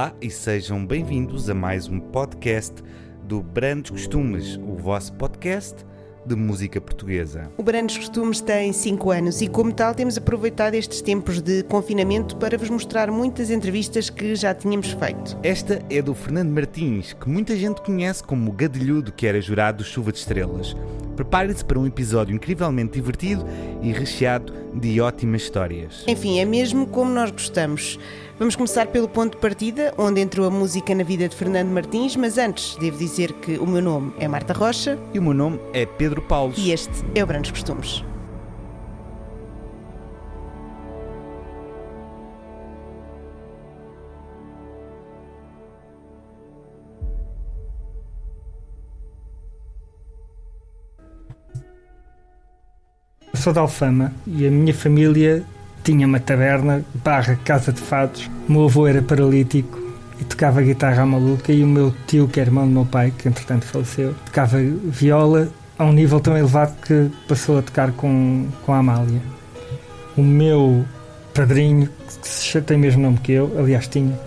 Olá e sejam bem-vindos a mais um podcast do Brandos Costumes, o vosso podcast de música portuguesa. O Brandos Costumes tem 5 anos e, como tal, temos aproveitado estes tempos de confinamento para vos mostrar muitas entrevistas que já tínhamos feito. Esta é do Fernando Martins, que muita gente conhece como o gadilhudo que era jurado do Chuva de Estrelas. Prepare-se para um episódio incrivelmente divertido e recheado de ótimas histórias. Enfim, é mesmo como nós gostamos. Vamos começar pelo ponto de partida, onde entrou a música na vida de Fernando Martins, mas antes devo dizer que o meu nome é Marta Rocha. E o meu nome é Pedro Paulo. E este é o Brandos Costumes. Eu sou da Alfama e a minha família tinha uma taberna barra casa de fados. O meu avô era paralítico e tocava guitarra maluca e o meu tio, que é irmão do meu pai, que entretanto faleceu, tocava viola a um nível tão elevado que passou a tocar com, com a Amália. O meu padrinho, que tem o mesmo nome que eu, aliás tinha,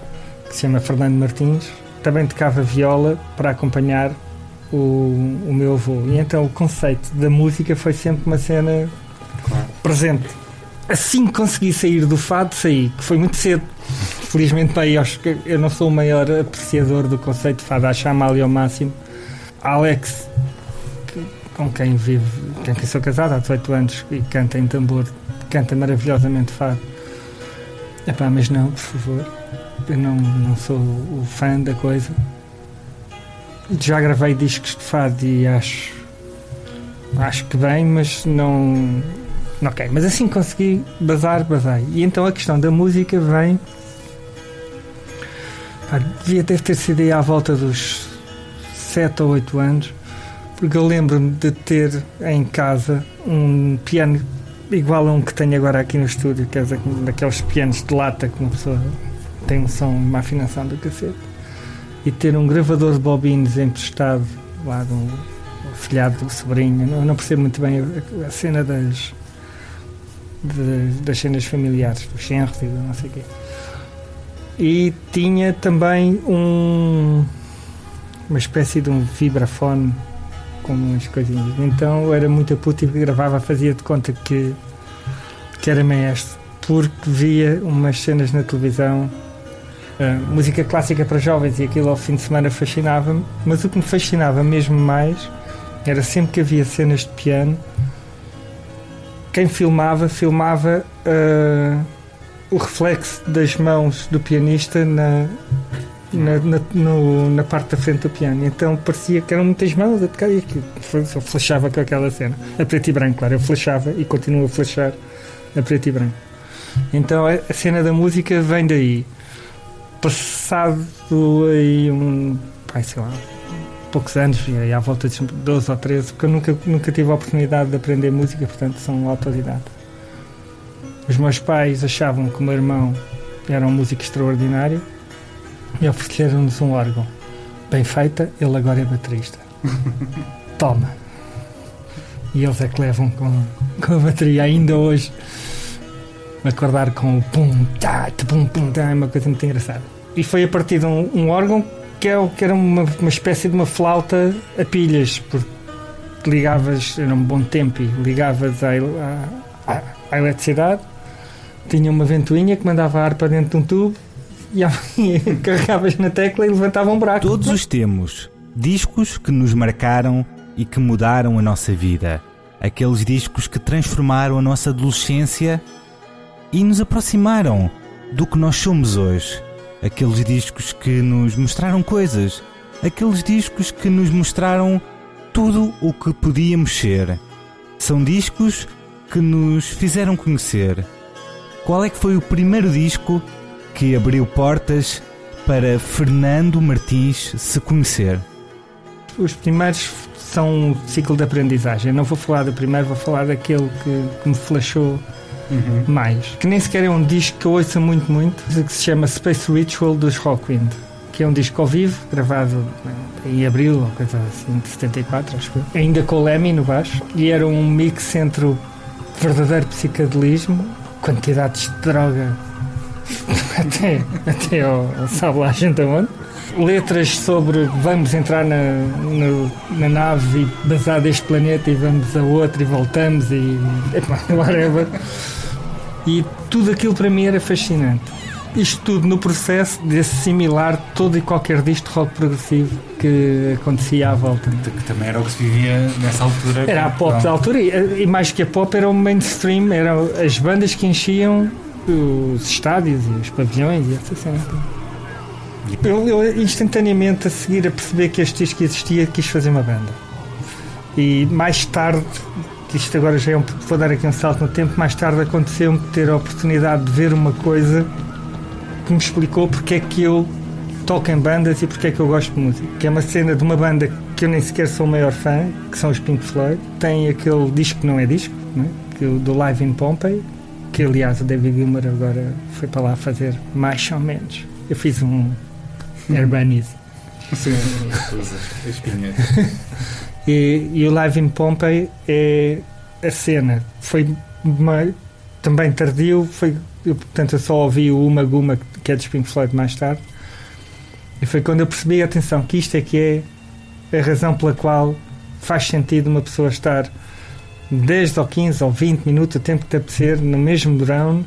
que se chama Fernando Martins, também tocava viola para acompanhar o, o meu avô. E então o conceito da música foi sempre uma cena presente assim que consegui sair do fado, saí, que foi muito cedo. Felizmente, bem, acho que eu não sou o maior apreciador do conceito de fado, acho a Amália ao máximo. Alex, com quem vive, com quem sou casado há 18 anos e canta em tambor, canta maravilhosamente fado. Epá, mas não, por favor, eu não, não sou o fã da coisa. Já gravei discos de fado e acho, acho que bem, mas não Ok, mas assim consegui bazar, bazei. E então a questão da música vem. Pá, devia deve ter sido aí à volta dos 7 ou 8 anos, porque eu lembro-me de ter em casa um piano igual a um que tenho agora aqui no estúdio, que é daqueles pianos de lata que uma pessoa tem um som, uma afinação do cacete, e ter um gravador de bobines emprestado lá do filhado do sobrinho. Não, não percebo muito bem a, a cena das de, das cenas familiares, dos genros e não sei o quê. E tinha também um, uma espécie de um vibrafone com umas coisinhas. Então era muito puto e gravava, fazia de conta que, que era maestro, porque via umas cenas na televisão, uh, música clássica para jovens e aquilo ao fim de semana fascinava-me, mas o que me fascinava mesmo mais era sempre que havia cenas de piano quem filmava, filmava uh, o reflexo das mãos do pianista na, na, na, no, na, parte da frente do piano. Então parecia que eram muitas mãos a tocar e aquilo. Eu flashava com aquela cena. A preto e branco, claro. Eu flashava e continuo a flashar a preto e branco. Então a cena da música vem daí. Passado aí um. Pai, sei lá, poucos anos, e à volta de 12 ou 13, porque eu nunca, nunca tive a oportunidade de aprender música, portanto são autodidata. Os meus pais achavam que o meu irmão era um músico extraordinário e ofereceram-nos um órgão. Bem feita, ele agora é baterista. Toma. E eles é que levam com, com a bateria ainda hoje. Acordar com o pum, tá, pum, pum, tá, é uma coisa muito engraçada. E foi a partir de um, um órgão que, é, que era uma, uma espécie de uma flauta a pilhas, porque ligavas, era um bom tempo, e ligavas à, à, à eletricidade, tinha uma ventoinha que mandava ar para dentro de um tubo e, carregavas na tecla e levantava um buraco. Todos os temos discos que nos marcaram e que mudaram a nossa vida. Aqueles discos que transformaram a nossa adolescência e nos aproximaram do que nós somos hoje aqueles discos que nos mostraram coisas, aqueles discos que nos mostraram tudo o que podíamos ser. São discos que nos fizeram conhecer. Qual é que foi o primeiro disco que abriu portas para Fernando Martins se conhecer? Os primeiros são um ciclo de aprendizagem. Não vou falar do primeiro, vou falar daquele que, que me flashou uhum. mais. Que nem sequer é um disco que eu ouço muito, muito, que se chama Space Ritual dos Rockwind. Que é um disco ao vivo, gravado em abril, ou coisa assim, de 74, acho que Ainda com o Lemmy no baixo. E era um mix entre o verdadeiro psicadelismo, quantidades de droga até, até ao, ao sabe lá a gente aonde. Letras sobre vamos entrar na, na, na nave e basar deste planeta e vamos a outro e voltamos e epá, whatever. E tudo aquilo para mim era fascinante. Isto tudo no processo de assimilar todo e qualquer disco rock progressivo que acontecia à volta. Que também era o que se vivia nessa altura. Era a pop da altura e, e mais que a pop era o mainstream, eram as bandas que enchiam os estádios e os pavilhões e essa cena. Eu, eu instantaneamente a seguir a perceber que este disco existia quis fazer uma banda. E mais tarde, isto agora já é um vou dar aqui um salto no tempo, mais tarde aconteceu-me ter a oportunidade de ver uma coisa que me explicou porque é que eu toco em bandas e porque é que eu gosto de música. Que é uma cena de uma banda que eu nem sequer sou o maior fã, que são os Pink Floyd. Tem aquele disco que não é disco, né? que é do Live in Pompeii, que aliás o David Gilmour agora foi para lá fazer mais ou menos. Eu fiz um Airbanize. Sim, espinha. e, e o Live in Pompeii é a cena. Foi uma, também tardio, foi, eu, portanto eu só ouvi o Uma Guma, que é dos Pink Floyd mais tarde. E foi quando eu percebi, atenção, que isto é que é a razão pela qual faz sentido uma pessoa estar 10 ou 15 ou 20 minutos, o tempo que te apetecer, no mesmo drone,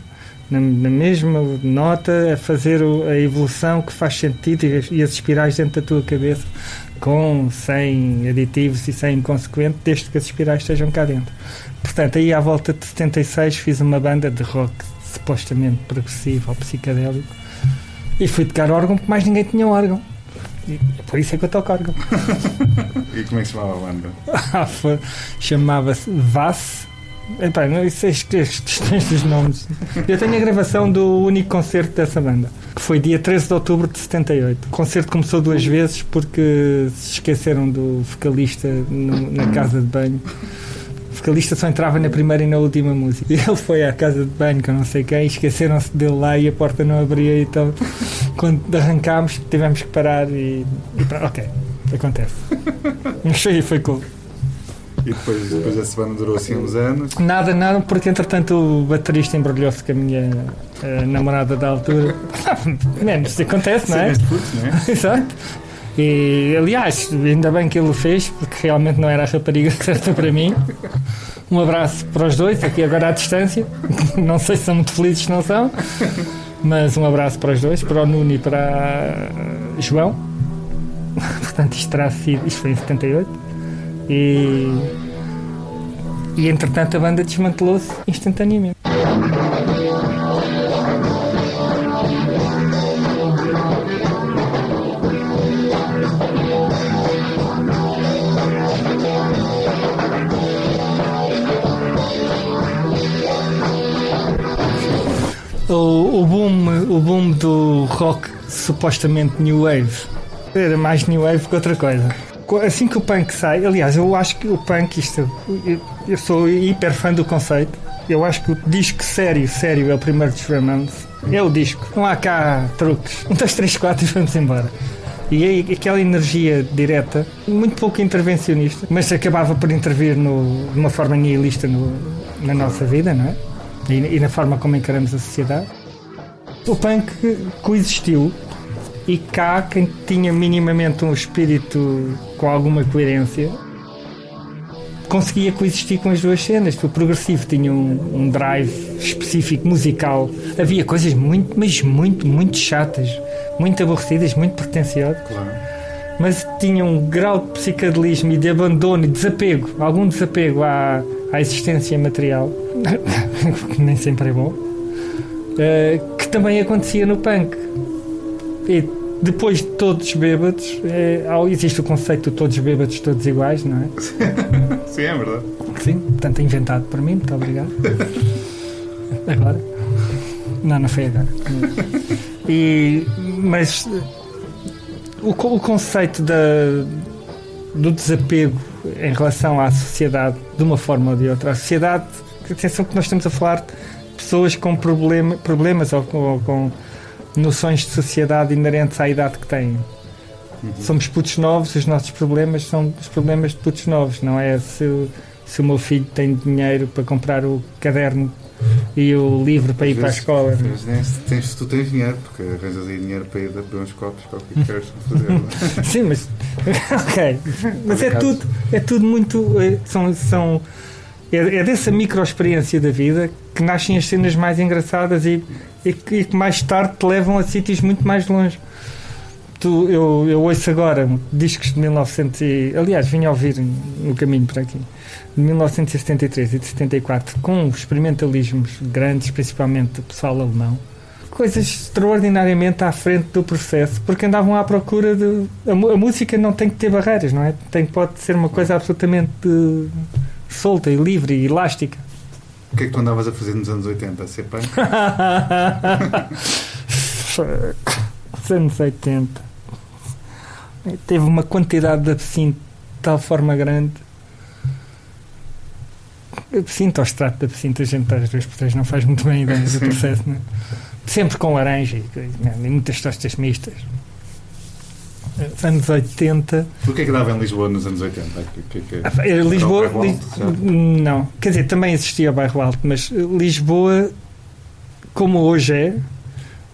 na, na mesma nota, a fazer o, a evolução que faz sentido e, as- e as espirais dentro da tua cabeça, com, sem aditivos e sem inconsequente, desde que as espirais estejam cá dentro. Portanto, aí à volta de 76 fiz uma banda de rock supostamente progressivo ou psicadélico e fui tocar órgão porque mais ninguém tinha órgão. E por isso é que eu toco órgão. E como é que se chamava a banda? Ah, Chamava-se Vass. Epá, não as questões dos nomes. Eu tenho a gravação do único concerto dessa banda, que foi dia 13 de outubro de 78. O concerto começou duas vezes porque se esqueceram do vocalista no- na casa de banho. O vocalista só entrava na primeira e na última música. E ele foi à casa de banho com não sei quem, esqueceram-se dele lá e a porta não abria. Então, quando arrancámos, tivemos que parar e. e ok, acontece. Mas foi, foi cool. E depois, depois essa banda durou assim uns anos. Nada, nada, porque entretanto o baterista embrulhou-se com a minha eh, namorada da altura. Menos, isso acontece, não é? Putos, não é? Exato. E aliás, ainda bem que ele o fez, porque realmente não era a rapariga certa para mim. Um abraço para os dois, aqui agora à distância. Não sei se são muito felizes, não são, mas um abraço para os dois, para o Nuno e para eh, João. Portanto, isto terá sido. Isto foi em 78. E. E entretanto a banda desmantelou-se instantaneamente. O, o boom, o boom do rock supostamente new wave era mais new wave que outra coisa. Assim que o punk sai, aliás, eu acho que o punk, isto, eu, eu sou hiper fã do conceito. Eu acho que o disco sério, sério, é o primeiro dos Ramones. É o disco. Não há cá truques. Um, dois, três, quatro e vamos embora. E aquela energia direta, muito pouco intervencionista, mas acabava por intervir no- de uma forma nihilista no- na nossa vida, não é? E, e na forma como encaramos a sociedade. O punk coexistiu e cá quem tinha minimamente um espírito com alguma coerência conseguia coexistir com as duas cenas. O progressivo tinha um, um drive específico musical. Havia coisas muito, mas muito, muito chatas, muito aborrecidas, muito pretenciosas Claro. mas tinha um grau de psicadelismo e de abandono e desapego, algum desapego à, à existência material, que nem sempre é bom, eh, que também acontecia no punk. E depois de todos bêbados, há- existe o conceito de todos bêbados, todos iguais, não é? Sim, é verdade. Sim, portanto, inventado por mim, muito obrigado. Agora? Não, não foi agora. E, mas o, o conceito da, do desapego em relação à sociedade, de uma forma ou de outra, a sociedade, atenção que nós estamos a falar de pessoas com problema, problemas ou com, ou com noções de sociedade inerentes à idade que têm. Somos putos novos, os nossos problemas são os problemas de putos novos, não é se, se o meu filho tem dinheiro para comprar o caderno e o livro para ir para a escola. Mas nesse, tens, tu tens dinheiro, porque arranjas aí dinheiro para ir beber uns copos, qual que queres fazer. é? Sim, mas. ok. Mas é tudo, é tudo muito. é- São. são é, é dessa micro-experiência da vida que nascem as cenas mais engraçadas e, e, que, e que mais tarde te levam a sítios muito mais longe. Tu, eu, eu ouço agora discos de 1900 e, aliás, vim a ouvir no caminho para aqui de 1973 e de 74 com experimentalismos grandes, principalmente do pessoal alemão coisas extraordinariamente à frente do processo, porque andavam à procura de. A, a música não tem que ter barreiras, não é? Tem, pode ser uma coisa absolutamente solta e livre e elástica. O que é que tu andavas a fazer nos anos 80? A ser punk? Os anos 80 teve uma quantidade de absinto de tal forma grande. Absinto ou extrato de absinto, a gente às vezes não faz muito bem ideia do processo, não é? Sempre com laranja e, é? E muitas tostas mistas. Os anos 80 O que é que dava em Lisboa nos anos 80? O que é que- Ah, Lisboa. Alto, já? Li- não, quer dizer, também existia o bairro alto, mas Lisboa, como hoje é,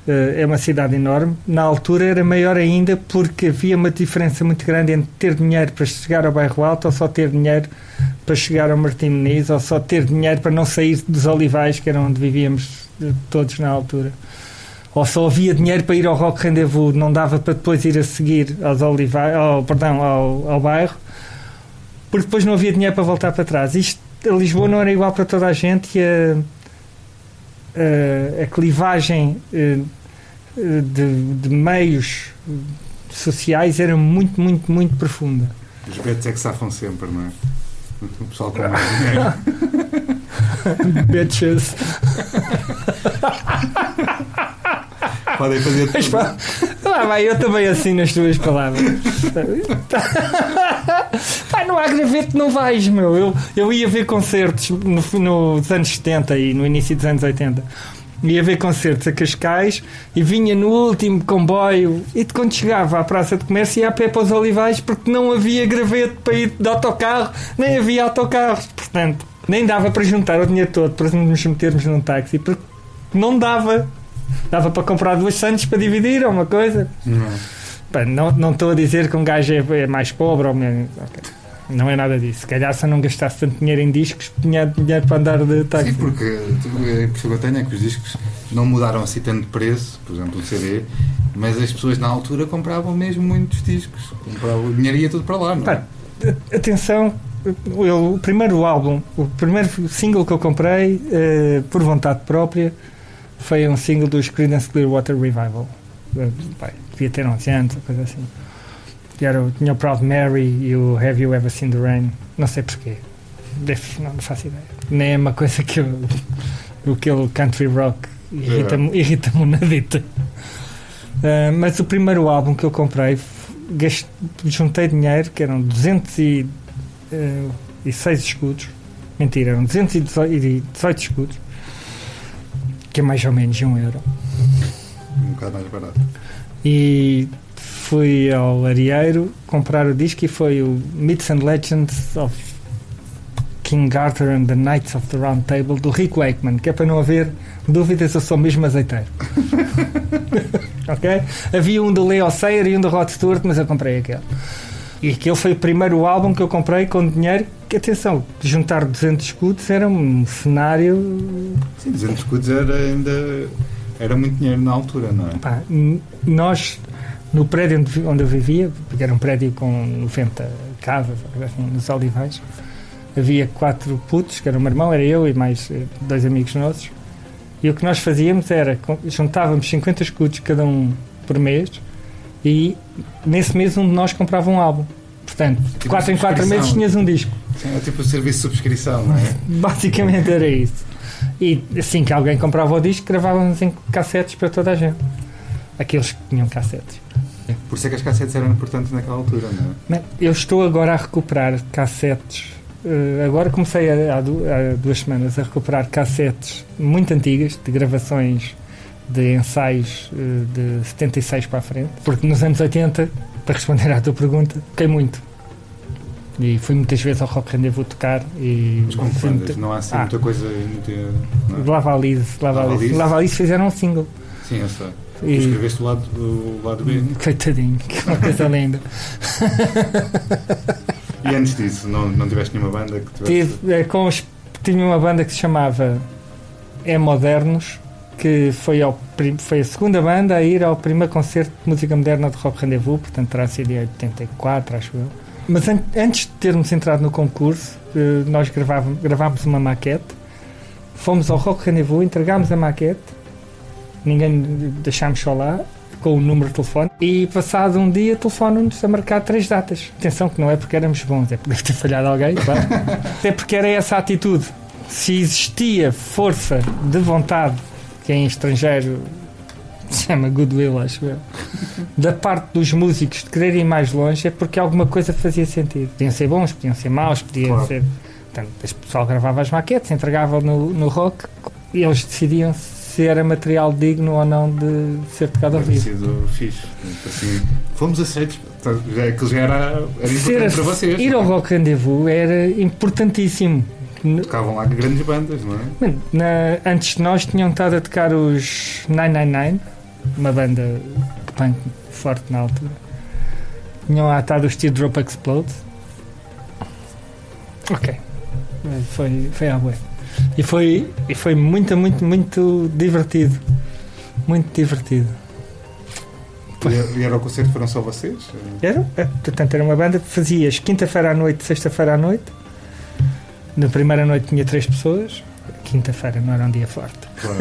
eh, é uma cidade enorme. Na altura era maior ainda porque havia uma diferença muito grande entre ter dinheiro para chegar ao bairro alto ou só ter dinheiro para chegar ao Martim Meniz ou só ter dinheiro para não sair dos Olivais, que era onde vivíamos eh, todos na altura. Ou só havia dinheiro para ir ao Rock Rendezvous, não dava para depois ir a seguir aos Olivais, ao, perdão, ao, ao bairro, porque depois não havia dinheiro para voltar para trás. Isto, a Lisboa não era igual para toda a gente e a, a, a clivagem eh, eh, de, de meios sociais era muito, muito, muito profunda. Os betos é que safam sempre, não é? O pessoal com mais dinheiro. Bitches. Podem fazer Mas tudo. pá, lá vai, eu também assim nas tuas palavras. Pá, não há gravete, não vais, meu. Eu, eu ia ver concertos no, nos anos 70 e no início dos anos 80. Ia ver concertos a Cascais e vinha no último comboio. E de quando chegava à Praça de Comércio ia a pé para os Olivais porque não havia gravete para ir de autocarro, nem havia autocarros. Portanto, nem dava para juntar o dinheiro todo para nos metermos num táxi porque não dava. Dava para comprar duas Santos para dividir ou uma coisa. Não. Não estou a dizer que um gajo é, é mais pobre ou menos. ok. Não é nada disso. Se calhar se eu não gastasse tanto dinheiro em discos, tinha dinheiro para andar de táxi. Sim, porque a impressão que eu tenho é que os discos não mudaram assim tanto de preço, por exemplo, um CD, mas as pessoas na altura compravam mesmo muitos discos. Compravam, o dinheiro ia tudo para lá, não é? Pá, Atenção, eu- o primeiro álbum, o primeiro single que eu comprei, eh, por vontade própria, foi um single dos Creedence Clearwater Revival. Eh, pá, devia ter 11 anos, coisa assim. Que era, o- tinha o Proud Mary e o Have You Ever Seen the Rain? Não sei porquê. Não, não faço ideia. Nem é uma coisa que eu, aquele country rock irrita-me irrita-me na dita. Eh, mas o primeiro álbum que eu comprei gast- juntei dinheiro que eram 206 escudos. Mentira, eram 218 escudos, que é mais ou menos um euro. Um bocado mais barato. E fui ao Arieiro comprar o disco e foi o Myths and Legends of King Arthur and the Knights of the Round Table do Rick Wakeman, que é para não haver dúvidas, eu sou mesmo azeiteiro. ok? Havia um do Leo Sayer e um do Rod Stewart, mas eu comprei aquele. E aquele foi o primeiro álbum que eu comprei com dinheiro. Que atenção, juntar 200 escudos era um cenário Sim, 200 escudos era ainda. Era muito dinheiro na altura, não é? Pá, nós, no prédio onde, eu vivia, porque era um prédio com 90 casas, assim, nos Olivais, havia quatro putos, que era o meu irmão, era eu e mais eh, dois amigos nossos. E o que nós fazíamos era, juntávamos 50 escudos cada um por mês e nesse mês um de nós comprava um álbum. Portanto, de Tipo 4 em 4 subscrição. meses tinhas um disco. Sim, é tipo o serviço de subscrição, não é? Basicamente era isso. E assim que alguém comprava o disco, gravávamos em cassetes para toda a gente. Aqueles que tinham cassetes. Por isso é que as cassetes eram importantes naquela altura, não é? Eu estou agora a recuperar cassetes. eh, agora comecei há duas semanas a recuperar cassetes muito antigas, de gravações de ensaios eh, de 76 para a frente, porque nos anos 80, para responder à tua pergunta, toquei muito. E fui muitas vezes ao Rock Rendezvous tocar e Mas como bandas, não há assim Ah. muita coisa. Muita, é? Lavalize, Lavalize. Lavalize. Fizeram um single. Sim, eu sei. E, escreveste o lado, o lado B. coitadinho, que uma coisa linda. E antes disso, não, não tiveste nenhuma banda que tivesse. Tive, eh, com os, tinha uma banda que se chamava É Modernos, que foi, ao, foi a segunda banda a ir ao primeiro concerto de música moderna de Rock Rendezvous, portanto terá sido em 84, acho eu. Mas an- antes de termos entrado no concurso, eh, nós gravávamos, gravámos uma maquete, fomos ao Rock Rendezvous, entregámos a maquete, ninguém deixámos só lá, com o número de telefone, e passado um dia telefonam-nos a marcar três datas. Atenção que não é porque éramos bons, é porque deve ter falhado alguém, claro. Até porque era essa a atitude. Se existia força de vontade, que em estrangeiro se chama goodwill, acho eu, da parte dos músicos de quererem ir mais longe, é porque alguma coisa fazia sentido. Podiam ser bons, podiam ser maus, podiam Claro. ser. Portanto, o pessoal gravava as maquetes, entregava no, no rock e eles decidiam se era material digno ou não de ser tocado ao vivo. sido fixe. Assim, fomos aceitos. Portanto, Já, aquilo já era, era Ser importante a- para vocês. ir ao é? Rock Rendezvous era importantíssimo. Tocavam lá grandes bandas, não é? Na- antes de nós tinham estado a tocar os 999, uma banda de punk forte na altura. Tinham lá estado os Teardrop Explode. Ok. Foi, foi à bué. E foi, e foi muito, muito, muito divertido. Muito divertido. E, e era o concerto, foram só vocês? Era, é, portanto, era uma banda que fazias quinta-feira à noite, sexta-feira à noite. Na primeira noite tinha três pessoas. Quinta-feira não era um dia forte. Claro.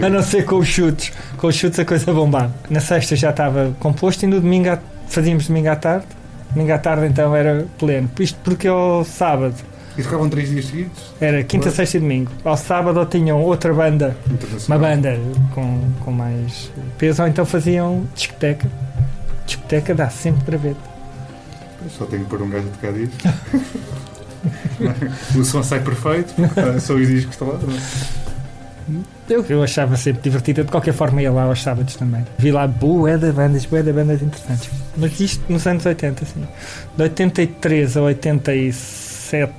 A não ser com os chutes. Com os chutes a coisa bombava. Na sexta já estava composto e no domingo à- fazíamos domingo à tarde. Domingo à tarde então era pleno. Isto porque ao sábado E tocavam três dias seguidos? era quinta, Claro. sexta e domingo. Ao sábado ou tinham outra banda, uma banda com, com mais peso, ou então faziam discoteca. Discoteca dá sempre para ver. Só tenho que pôr um gajo a tocar disso. o som sai perfeito, só os discos estão lá. é? Eu, eu achava sempre divertida, de qualquer forma ia lá aos sábados também. Vi lá bué de bandas, bué de bandas interessantes. Mas isto nos anos 80, assim. De 83 a 87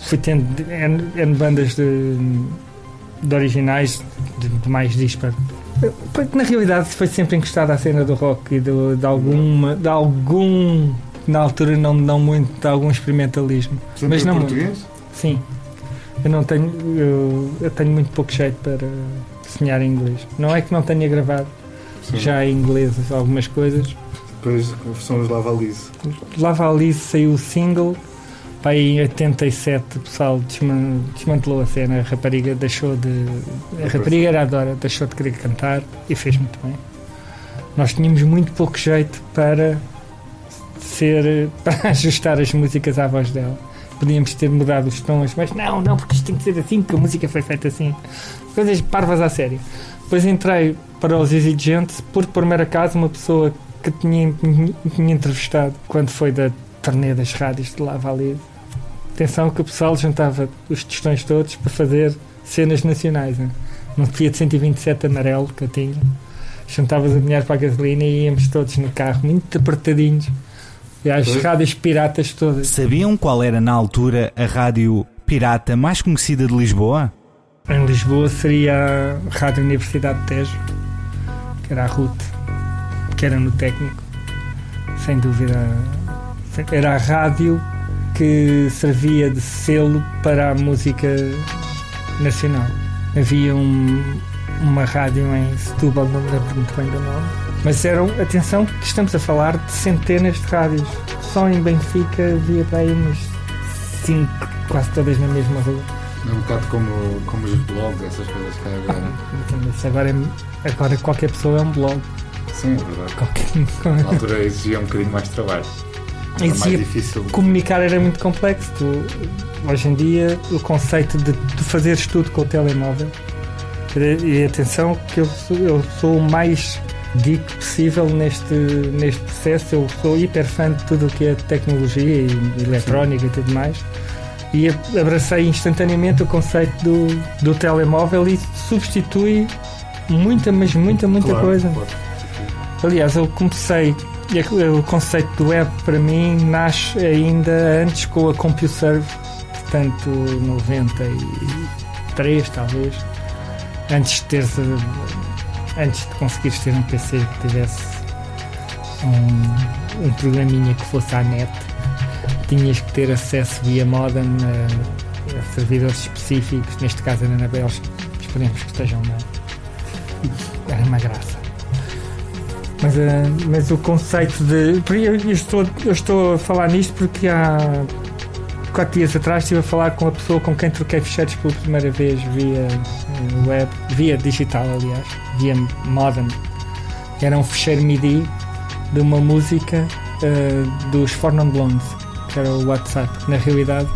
fui tendo N, N bandas de, de originais, de, de mais disparo. Na realidade foi sempre encostado à cena do rock e do- de, alguma, de algum, na altura não, não muito, de algum experimentalismo. Sempre Mas não português? Sim. Eu não tenho. Eu, eu tenho muito pouco jeito para desenhar em inglês. Não é que não tenha gravado Sim. já em inglês algumas coisas. Depois são os. Lava Alice saiu o single. Pá, em 87 o pessoal desman- desmantelou a cena. A rapariga deixou de. A rapariga era a Dora, deixou de querer cantar e fez muito bem. Nós tínhamos muito pouco jeito para ser. para ajustar as músicas à voz dela. Podíamos ter mudado os tons, mas não, não, porque isto tem que ser assim, porque a música foi feita assim. Coisas parvas à sério. Depois entrei para os Exigentes, porque por mero acaso uma pessoa que tinha, tinha entrevistado quando foi da turnê das rádios de Lavalize. Atenção que o pessoal juntava os tostões todos para fazer cenas nacionais. Né? Num Fiat 127 amarelo que eu tinha, juntavas o dinheiro para a gasolina e íamos todos no carro, muito apertadinhos. E Pois. rádios piratas todas. Sabiam qual era na altura a rádio pirata mais conhecida de Lisboa? Em Lisboa seria a Rádio Universidade de Tejo, que era a RUT, que era no técnico, sem dúvida. Era a rádio que servia de selo para a música nacional. Havia um- uma rádio em Setúbal, não me lembro muito bem do nome, mas eram, atenção, que estamos a falar de centenas de rádios. Só em Benfica havia para aí uns cinco, quase todas na mesma rua. É um bocado como, como os blogs, essas coisas que há agora. Então, isso agora, é- agora qualquer pessoa é um blog. Sim, é verdade. Qualquer... Na altura exigia um bocadinho mais de trabalho. Era mais difícil. Comunicar era muito complexo. Tu, hoje em dia, o conceito de tu fazeres tudo com o telemóvel. E atenção, que eu sou, eu sou o mais geek possível neste, neste processo. Eu sou hiper fã de tudo o que é tecnologia e eletrónica e tudo mais. E abracei instantaneamente o conceito do, do telemóvel e substitui muita, mas muita, muita Claro, coisa. claro. Aliás, eu comecei o conceito do web para mim nasce ainda antes com a CompuServe, portanto 93 talvez, antes de ter antes de conseguires ter um PC que tivesse um, um programinha que fosse à net, tinhas que ter acesso via modem a, a servidores específicos, neste caso era na Bélgica, esperemos que estejam bem. Era uma graça. Mas, uh, mas o conceito de. Eu, estou, eu estou a falar nisto porque há quatro dias atrás estive a falar com a pessoa com quem troquei fecheiros pela primeira vez via uh, web, via digital, aliás, via modem. Era um fecheiro MIDI de uma música uh, dos Four Non Blondes, que era o WhatsApp. Na realidade,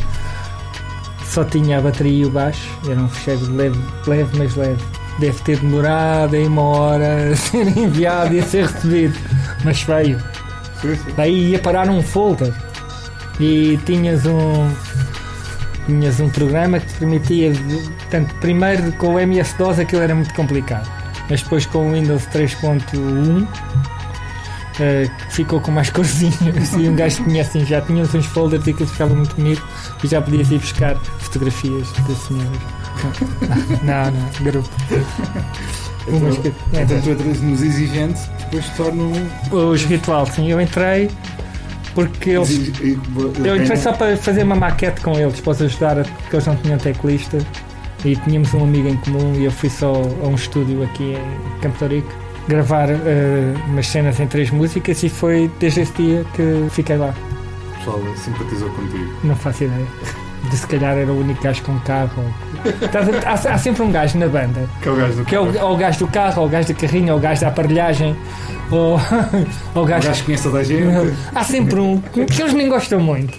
só tinha a bateria e o baixo, era um fecheiro leve, leve mas leve deve ter demorado em uma hora a ser enviado e a ser recebido. Mas veio. Daí ia parar um folder e tinhas um tinhas um programa que te permitia tanto primeiro com o MS-DOS aquilo era muito complicado mas depois com o Windows 3.1 uh, ficou com mais corzinhas e um gajo que conhece já tínhamos uns folders e aquilo ficava muito bonito e já podias ir buscar fotografias das senhoras não, não, grupo. Umas que, é, então, tu entras nos exigentes, depois tornam. Os ritual, sim, eu entrei porque eles. Eu entrei só para fazer uma maquete com eles, para os ajudar, porque eles não tinham teclista e tínhamos um amigo em comum e eu fui só a um estúdio aqui em Campo Torico gravar uh, umas cenas em três músicas e foi desde esse dia que fiquei lá. O pessoal simpatizou contigo? Não faço ideia de se calhar era o único gajo com carro. há, há, sempre um gajo na banda que é o gajo do que carro. É o, ou o gajo do carro, ou o gajo da carrinha, ou o gajo da aparelhagem, ou, ou o gajo, o gajo que conhece toda a gente. Há sempre um que eles nem gostam muito.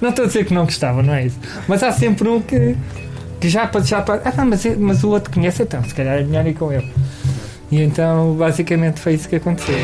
Não estou a dizer que não gostavam, não é isso? Mas há sempre um que, que já para. Já para ah, não, mas, mas o outro conhece, então se calhar é melhor ir com ele. E então basicamente foi isso que aconteceu.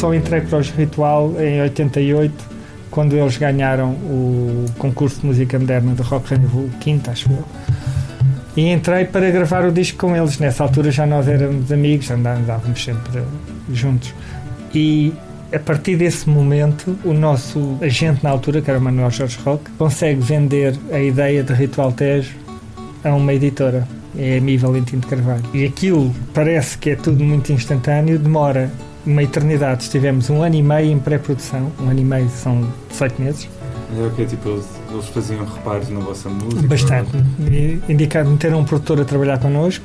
Só entrei para os Ritual em 88, quando eles ganharam o concurso de música moderna do Rock Rendezvous, o quinto, acho eu. E entrei para gravar o disco com eles. Nessa altura já nós éramos amigos, andávamos sempre juntos. E a partir desse momento, o nosso agente na altura, que era o Manuel Jorge Roque, consegue vender a ideia de Ritual Tejo a uma editora. É a Mi Valentim de Carvalho. E aquilo parece que é tudo muito instantâneo, demora uma eternidade. Estivemos um ano e meio em pré-produção. Um ano e meio são 18 meses. É o que Tipo, eles, eles faziam reparos na vossa música? Bastante. Indicaram ter um produtor a trabalhar connosco.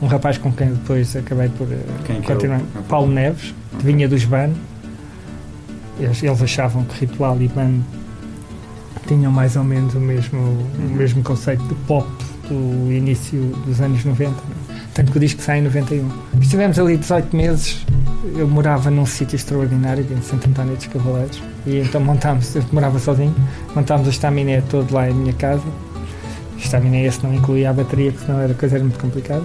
Um rapaz com quem depois acabei por eh, quem continuar. É o... Paulo Neves, que vinha dos BAN. Eles, eles, achavam que Ritual e BAN tinham mais ou menos o mesmo, uhum. o mesmo conceito de pop do início dos anos 90. Tanto que o disco sai em 91. Estivemos ali 18 meses eu morava num sítio extraordinário, em Santo António dos Cavaleiros, e então montámos, eu morava sozinho, montámos o estaminé todo lá em minha casa. O estaminé esse não incluía a bateria, porque senão era coisa era muito complicada.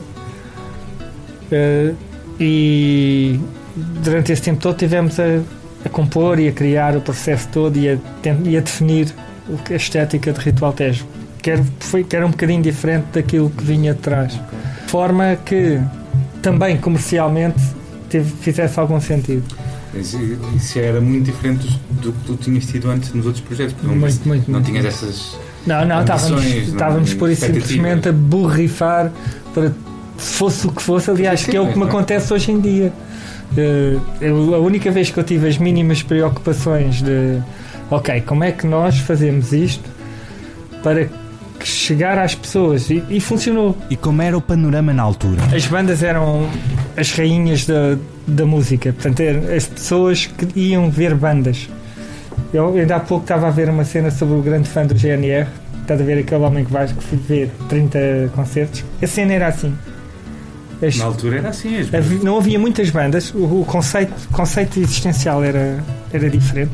Uh, e durante esse tempo todo tivemos a, a, compor e a criar o processo todo e a, e a definir a estética de Ritual Tejo, que era, foi, que era um bocadinho diferente daquilo que vinha de trás. Forma que também comercialmente teve, fizesse algum sentido. Isso, isso era muito diferente do que tu tinhas tido antes nos outros projetos, porque muito, não, muito, não muito. tinhas essas. Não, não, estávamos, estávamos por isso simplesmente a borrifar para fosse o que fosse. Aliás, que é o que me acontece hoje em dia. Uh, eu, a única vez que eu tive as mínimas preocupações de ok, como é que nós fazemos isto para chegar às pessoas e, e, funcionou. E como era o panorama na altura? As bandas eram as rainhas da, da música, portanto, eram as pessoas que iam ver bandas. Eu ainda há pouco estava a ver uma cena sobre o grande fã do GNR, Estás a ver aquele homem que vais ver 30 concertos? A cena era assim. As- Na altura era assim, as Havia- não havia muitas bandas, o, o conceito, conceito existencial era, era diferente.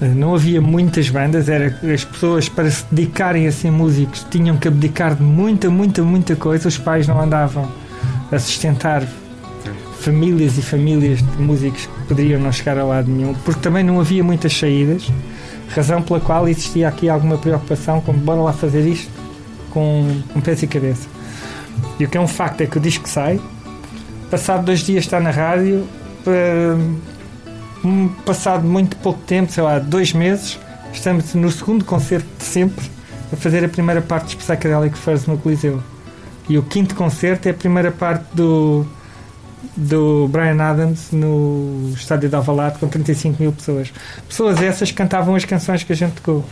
Eh, Não havia muitas bandas, era as pessoas para se dedicarem a ser músicos tinham que abdicar de muita, muita, muita coisa. Os pais não andavam a sustentar famílias e famílias de músicos que poderiam não chegar a lado nenhum, porque também não havia muitas saídas, razão pela qual existia aqui alguma preocupação com bora lá fazer isto com, com pés e cabeça. E o que é um facto é que o disco sai, passado dois dias está na rádio, eh, um, passado muito pouco tempo, sei lá, dois meses, estamos no segundo concerto de sempre a fazer a primeira parte dos Psychedelic Furs no Coliseu. E o quinto concerto é a primeira parte do, do Brian Adams no estádio de Alvalade com 35 mil pessoas. Pessoas essas que cantavam as canções que a gente tocou.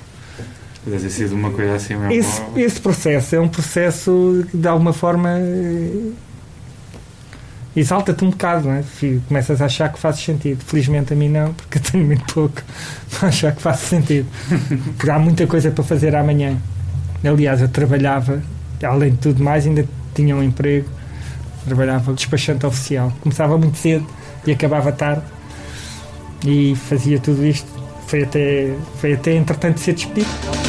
Deve ter sido uma coisa assim mesmo. Esse, esse processo é um processo que de alguma forma eh, exalta-te um bocado, não é? Começas a achar que faz sentido. Felizmente a mim não, porque eu tenho muito pouco para achar que faz sentido. Porque há muita coisa para fazer amanhã. Aliás, eu trabalhava, além de tudo mais, ainda tinha um emprego, trabalhava despachante oficial. Começava muito cedo e acabava tarde e fazia tudo isto. Foi até, foi até entretanto ser despedido.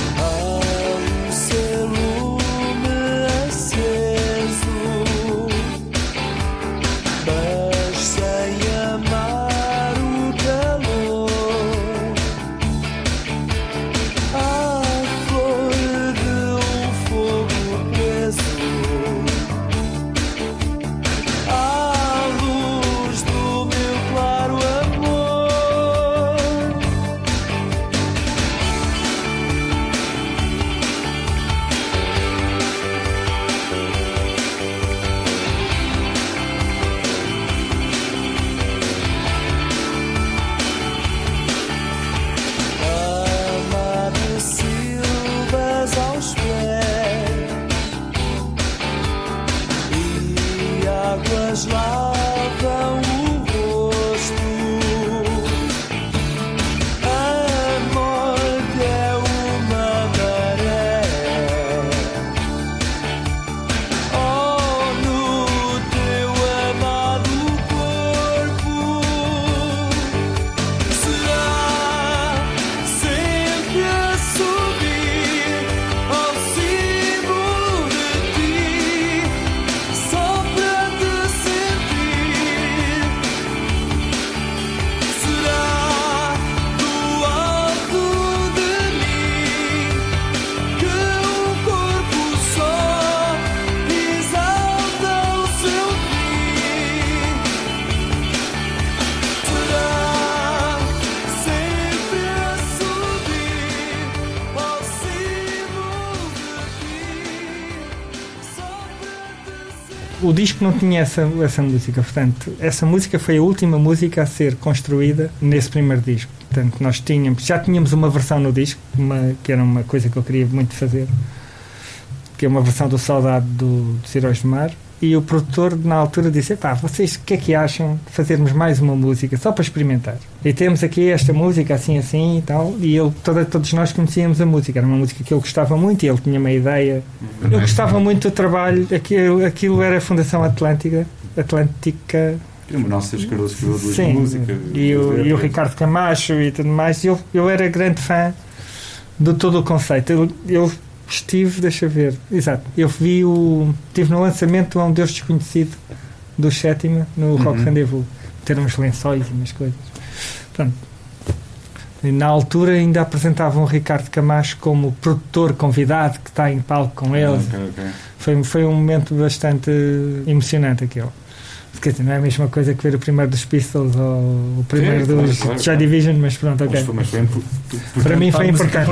Disco não tinha essa, essa música, portanto, essa música foi a última música a ser construída nesse primeiro disco. Portanto, nós tínhamos, já tínhamos uma versão no disco, uma, que era uma coisa que eu queria muito fazer, que é uma versão do Saudade do, dos Heróis do Mar. E o produtor, na altura, disse: pá, vocês o que é que acham de fazermos mais uma música, só para experimentar? E temos aqui esta música, assim, assim e tal. E ele, toda, todos nós conhecíamos a música, era uma música que ele gostava muito e ele tinha uma ideia eu gostava muito do trabalho, aquilo, aquilo era a Fundação Atlântica, Atlântica, O nosso Sérgio Cardoso escreveu duas sim, músicas. e o, e o letras. Ricardo Camacho e tudo mais. Eu, eu era grande fã de todo o conceito. Eu, eu estive, deixa ver, exato, eu vi o. Estive no lançamento A um Deus Desconhecido do Sétima no Rock Uhum. Rendezvous. Ter uns lençóis e umas coisas. Pronto. E na altura ainda apresentavam o Ricardo Camacho como produtor convidado que está em palco com eles. Ok, ok. Foi, foi um momento bastante emocionante aquele. Quer dizer, não é a mesma coisa que ver o primeiro dos Pistols ou o primeiro claro, dos claro, Joy. Division, mas pronto, ok. Mas foi, mas foi impo- Para mim foi importante.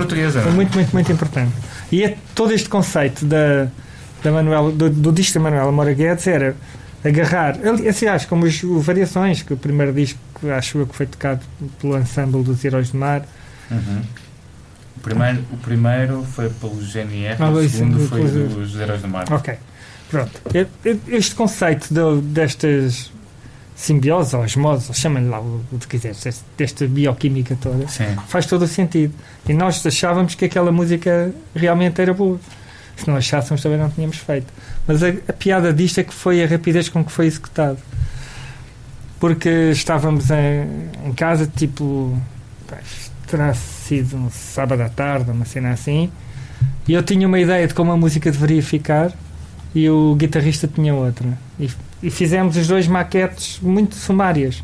Foi muito, muito, muito importante. E é todo este conceito da, da Manuela, do, do disco da Manuela Moura Guedes era agarrar, ali- aliás, como os, o Variações, que o primeiro disco acho eu que foi tocado pelo ensemble dos Heróis do Mar. Uhum. O, primeiro, o primeiro foi pelo GNR, Ah, o segundo do- foi do- dos Heróis do Mar. Ok, pronto. Este conceito de- destas simbiose ou osmose, ou chama-lhe lá o o que quiseres, deste- desta bioquímica toda, Sim. faz todo o sentido. E nós achávamos que aquela música realmente era boa. Se não achássemos, também não tínhamos feito. Mas a, a piada disto é que foi a rapidez com que foi executado. Porque estávamos em, em casa, tipo, pá, terá sido um sábado à tarde, uma cena assim, e eu tinha uma ideia de como a música deveria ficar, e o guitarrista tinha outra. E, e fizemos os dois maquetes muito sumárias.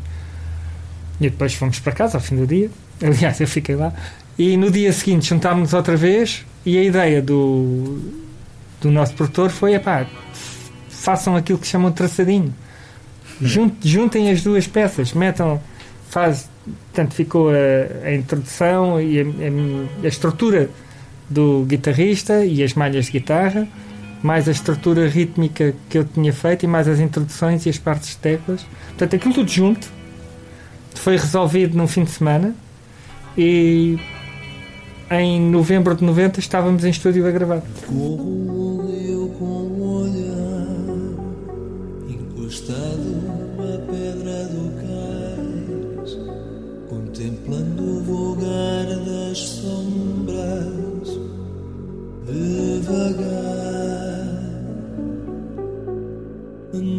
E depois fomos para casa ao fim do dia. Aliás, eu fiquei lá. E no dia seguinte juntámos outra vez e a ideia do, do nosso produtor foi: epá, façam aquilo que chamam de traçadinho. Jun- Juntem as duas peças, metam, faz, portanto ficou a, a introdução e a, a- a estrutura do guitarrista e as malhas de guitarra, mais a estrutura rítmica que eu tinha feito e mais as introduções e as partes de teclas. Portanto, aquilo tudo junto foi resolvido num fim de semana e em novembro de 90 estávamos em estúdio a gravar.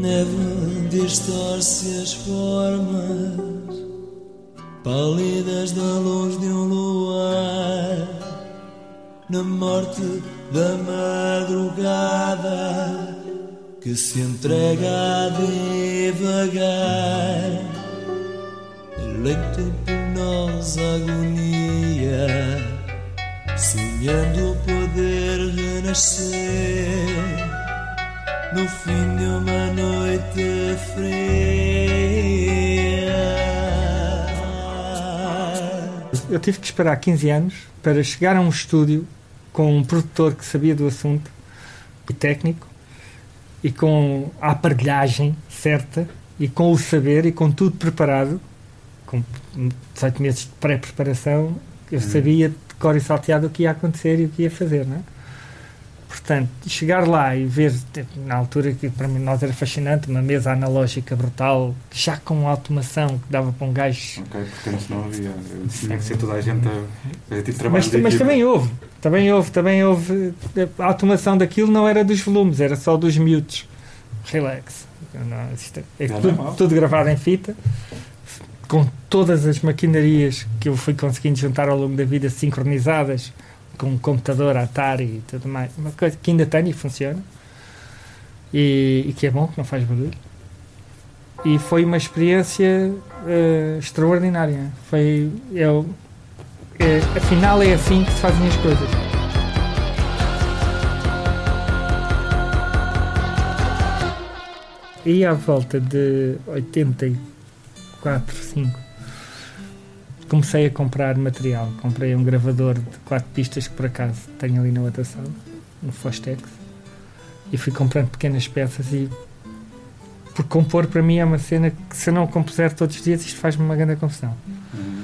Neve distorce as formas pálidas da luz de um luar na morte da madrugada que se entrega a devagar, eleito por nós a agonia, sonhando poder renascer no fim de uma noite fria. Eu tive que esperar 15 anos para chegar a um estúdio com um produtor que sabia do assunto e técnico e com a aparelhagem certa e com o saber e com tudo preparado, com 18 meses de pré-preparação, eu sabia de cor e salteado o que ia acontecer e o que ia fazer, não é? Portanto, chegar lá e ver, tipo, na altura que para mim nós era fascinante, uma mesa analógica brutal, já com automação que dava para um gajo Ok, porque antes não havia. Tinha que ser toda a gente a fazer tipo trabalho mas, mas também houve, também houve, também houve. A automação daquilo não era dos volumes, era só dos mutes. Relax. Não, isto é, é Não é tudo gravado em fita, com todas as maquinarias que eu fui conseguindo juntar ao longo da vida sincronizadas, com um computador Atari e tudo mais. Uma coisa que ainda tenho e funciona. E, e que é bom, que não faz barulho. E foi uma experiência eh, extraordinária. Foi. Eu, é, afinal é assim que se fazem as coisas. E à volta de 84, 5 comecei a comprar material. Comprei um gravador de 4 pistas que por acaso tenho ali na outra sala, um Fostex, e fui comprando pequenas peças e por compor para mim é uma cena que se eu não compuser todos os dias isto faz-me uma grande confusão. Uhum.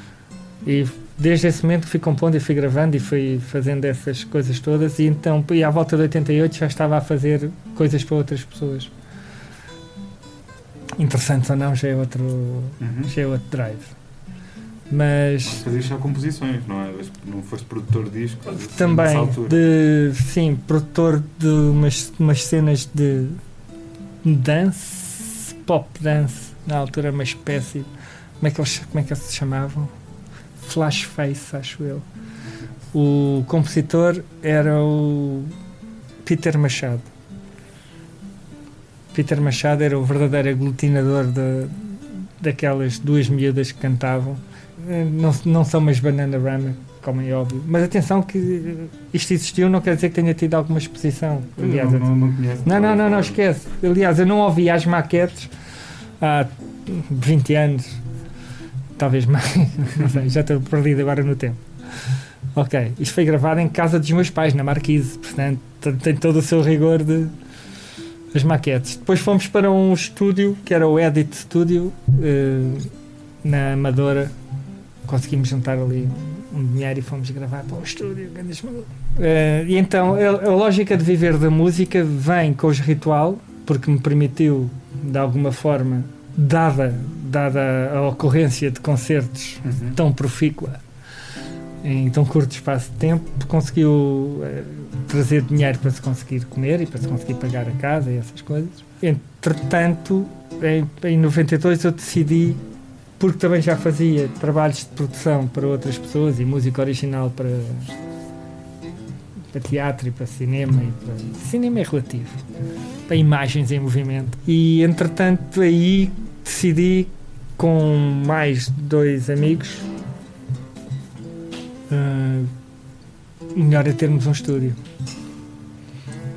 E desde esse momento fui compondo e fui gravando e fui fazendo essas coisas todas e então e à volta de 88 já estava a fazer coisas para outras pessoas. Interessantes ou não, já é outro, Uhum. já é outro drive. Mas Fazias só composições, não é? Não foste produtor de discos? também de sim, produtor de umas, umas cenas de dance, pop dance, na altura uma espécie, como é que eles, como é que eles se chamavam? Flash Face, acho eu. O compositor era o Peter Machado. Peter Machado era o verdadeiro aglutinador de, daquelas duas miúdas que cantavam. Eh, Não, não são umas Bananarama, como é óbvio. Mas atenção que isto existiu não quer dizer que tenha tido alguma exposição. Aliás, não, não, não conheço. não, não, não, não, esquece. Aliás, eu não ouvi as maquetes há 20 anos, talvez mais, não sei, já estou perdido agora no tempo. Ok, isto foi gravado em casa dos meus pais, na Marquise, portanto tem todo o seu rigor de as maquetes. Depois fomos para um estúdio que era o Edit Studio eh, na Amadora. Conseguimos juntar ali um dinheiro e fomos gravar para o estúdio. Eh, e então a, a lógica de viver da música vem com os ritual, porque me permitiu de alguma forma dada, dada a ocorrência de concertos Uhum. tão profícua em tão curto espaço de tempo, conseguiu eh, trazer dinheiro para se conseguir comer e para se conseguir pagar a casa e essas coisas. Entretanto, em, em 92 eu decidi, porque também já fazia trabalhos de produção para outras pessoas e música original para, para teatro e para cinema e para cinema é relativo para imagens em movimento. E entretanto aí decidi com mais dois amigos ah, melhor é termos um estúdio.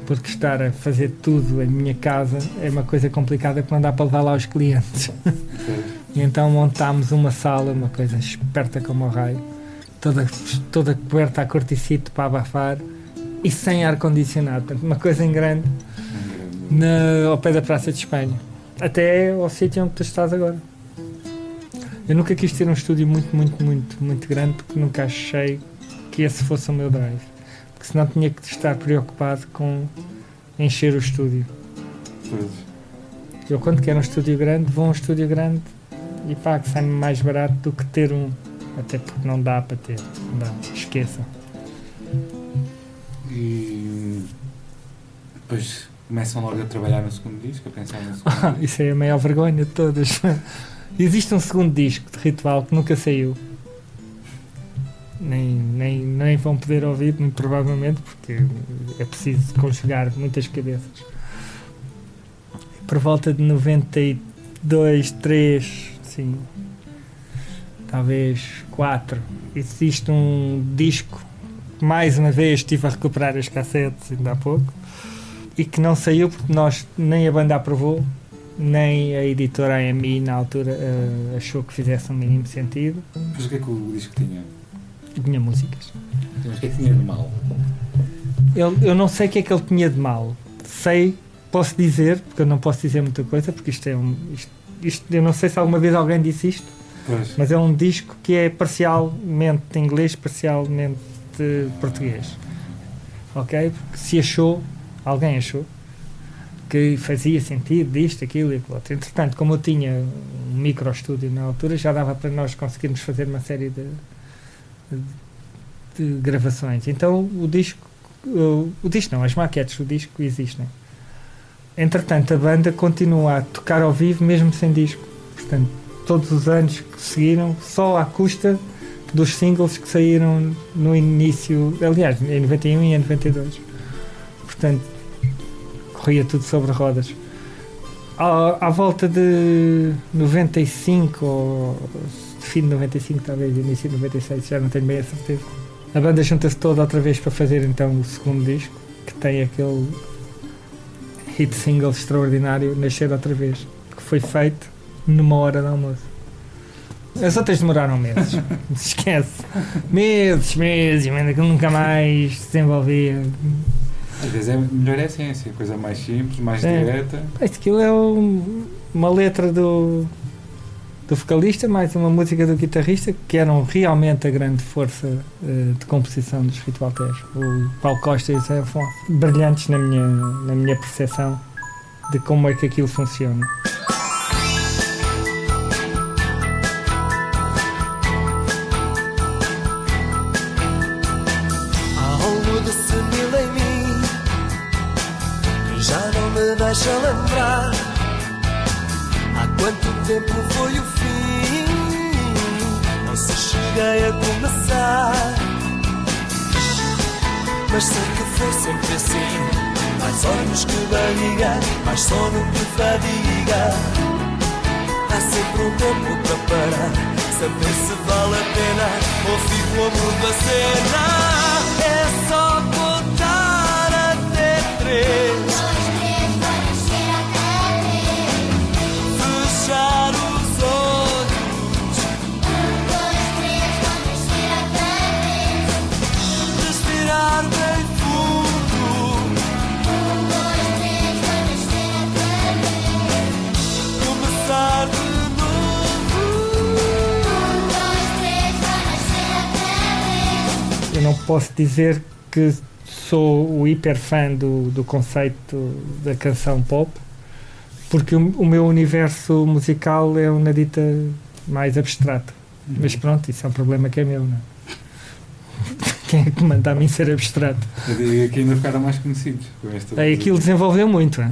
Porque estar a fazer tudo em minha casa é uma coisa complicada quando dá para levar lá os clientes e então montámos uma sala, uma coisa esperta como o raio, toda, toda coberta a corticito para abafar e sem ar-condicionado. Portanto, uma coisa em grande na, ao pé da Praça de Espanha. Até ao sítio onde tu estás agora. Eu nunca quis ter um estúdio muito, muito, muito, muito grande porque nunca achei que esse fosse o meu drive. Porque senão tinha que estar preocupado com encher o estúdio. Pois. Eu quando quero um estúdio grande, vou a um estúdio grande e pá, que sai-me mais barato do que ter um. Até porque não dá para ter. Não dá. Esqueçam. E depois começam logo a trabalhar no segundo disco, a pensar no segundo disco. Isso é a maior vergonha de todas. Existe um segundo disco de ritual que nunca saiu. Nem, nem, nem vão poder ouvir, muito provavelmente, porque é preciso conjugar muitas cabeças. Por volta de 92, 3, sim, talvez 4, existe um disco. que Mais uma vez estive a recuperar as cassetes ainda há pouco e que não saiu porque nós nem a banda aprovou, nem a editora AMI na altura eh, achou que fizesse um mínimo sentido. Mas o que é que o disco tinha? Tinha músicas. Mas o que é que tinha de mal? Eu, eu não sei o que é que ele tinha de mal. Sei, posso dizer, porque eu não posso dizer muita coisa, porque isto é um. Isto, isto- eu não sei se alguma vez alguém disse isto, Pois. mas é um disco que é parcialmente inglês, parcialmente português. Ok? Porque se achou, alguém achou, que fazia sentido disto, aquilo e aquilo outro. Entretanto, como eu tinha um micro estúdio na altura, já dava para nós conseguirmos fazer uma série de, de gravações. Então o disco, o, o disco não, as maquetes do disco existem. Entretanto, a banda continua a tocar ao vivo mesmo sem disco. Portanto, todos os anos que seguiram, só à custa dos singles que saíram no início, aliás, em 91 e em 92. Portanto, corria tudo sobre rodas. À, à volta de 95, ou fim de 95, talvez, início de 96, já não tenho bem a certeza. A banda junta-se toda outra vez para fazer então o segundo disco, que tem aquele hit single extraordinário, Nascer outra vez, que foi feito numa hora de almoço. As outras demoraram meses, esquece. Meses, meses, aquilo nunca mais se desenvolvia. Às vezes é melhor é a ciência, coisa mais simples, mais É. direta. Aquilo é um- uma letra do, do vocalista, mais uma música do guitarrista, que eram realmente a grande força eh, de composição dos Ritual Tejo. O Paulo Costa e o Zé Afonso, brilhantes na minha, na minha percepção de como é que aquilo funciona. Deixa lembrar. Há quanto tempo foi o Mas sei que foi sempre assim. Mais olhos que barriga, mais sono que fadiga. Há sempre um tempo para parar Saber se vale a pena Ou fico a cena É só contar até três posso dizer que sou o hiper fã do, do conceito da canção pop, porque o, o meu universo musical é uma dita mais abstrato. Mas pronto, isso é um problema que é meu, não é? Quem é que manda a mim ser abstrato? Diria que ainda ficaram mais conhecidos com esta Aí aquilo desenvolveu muito, é?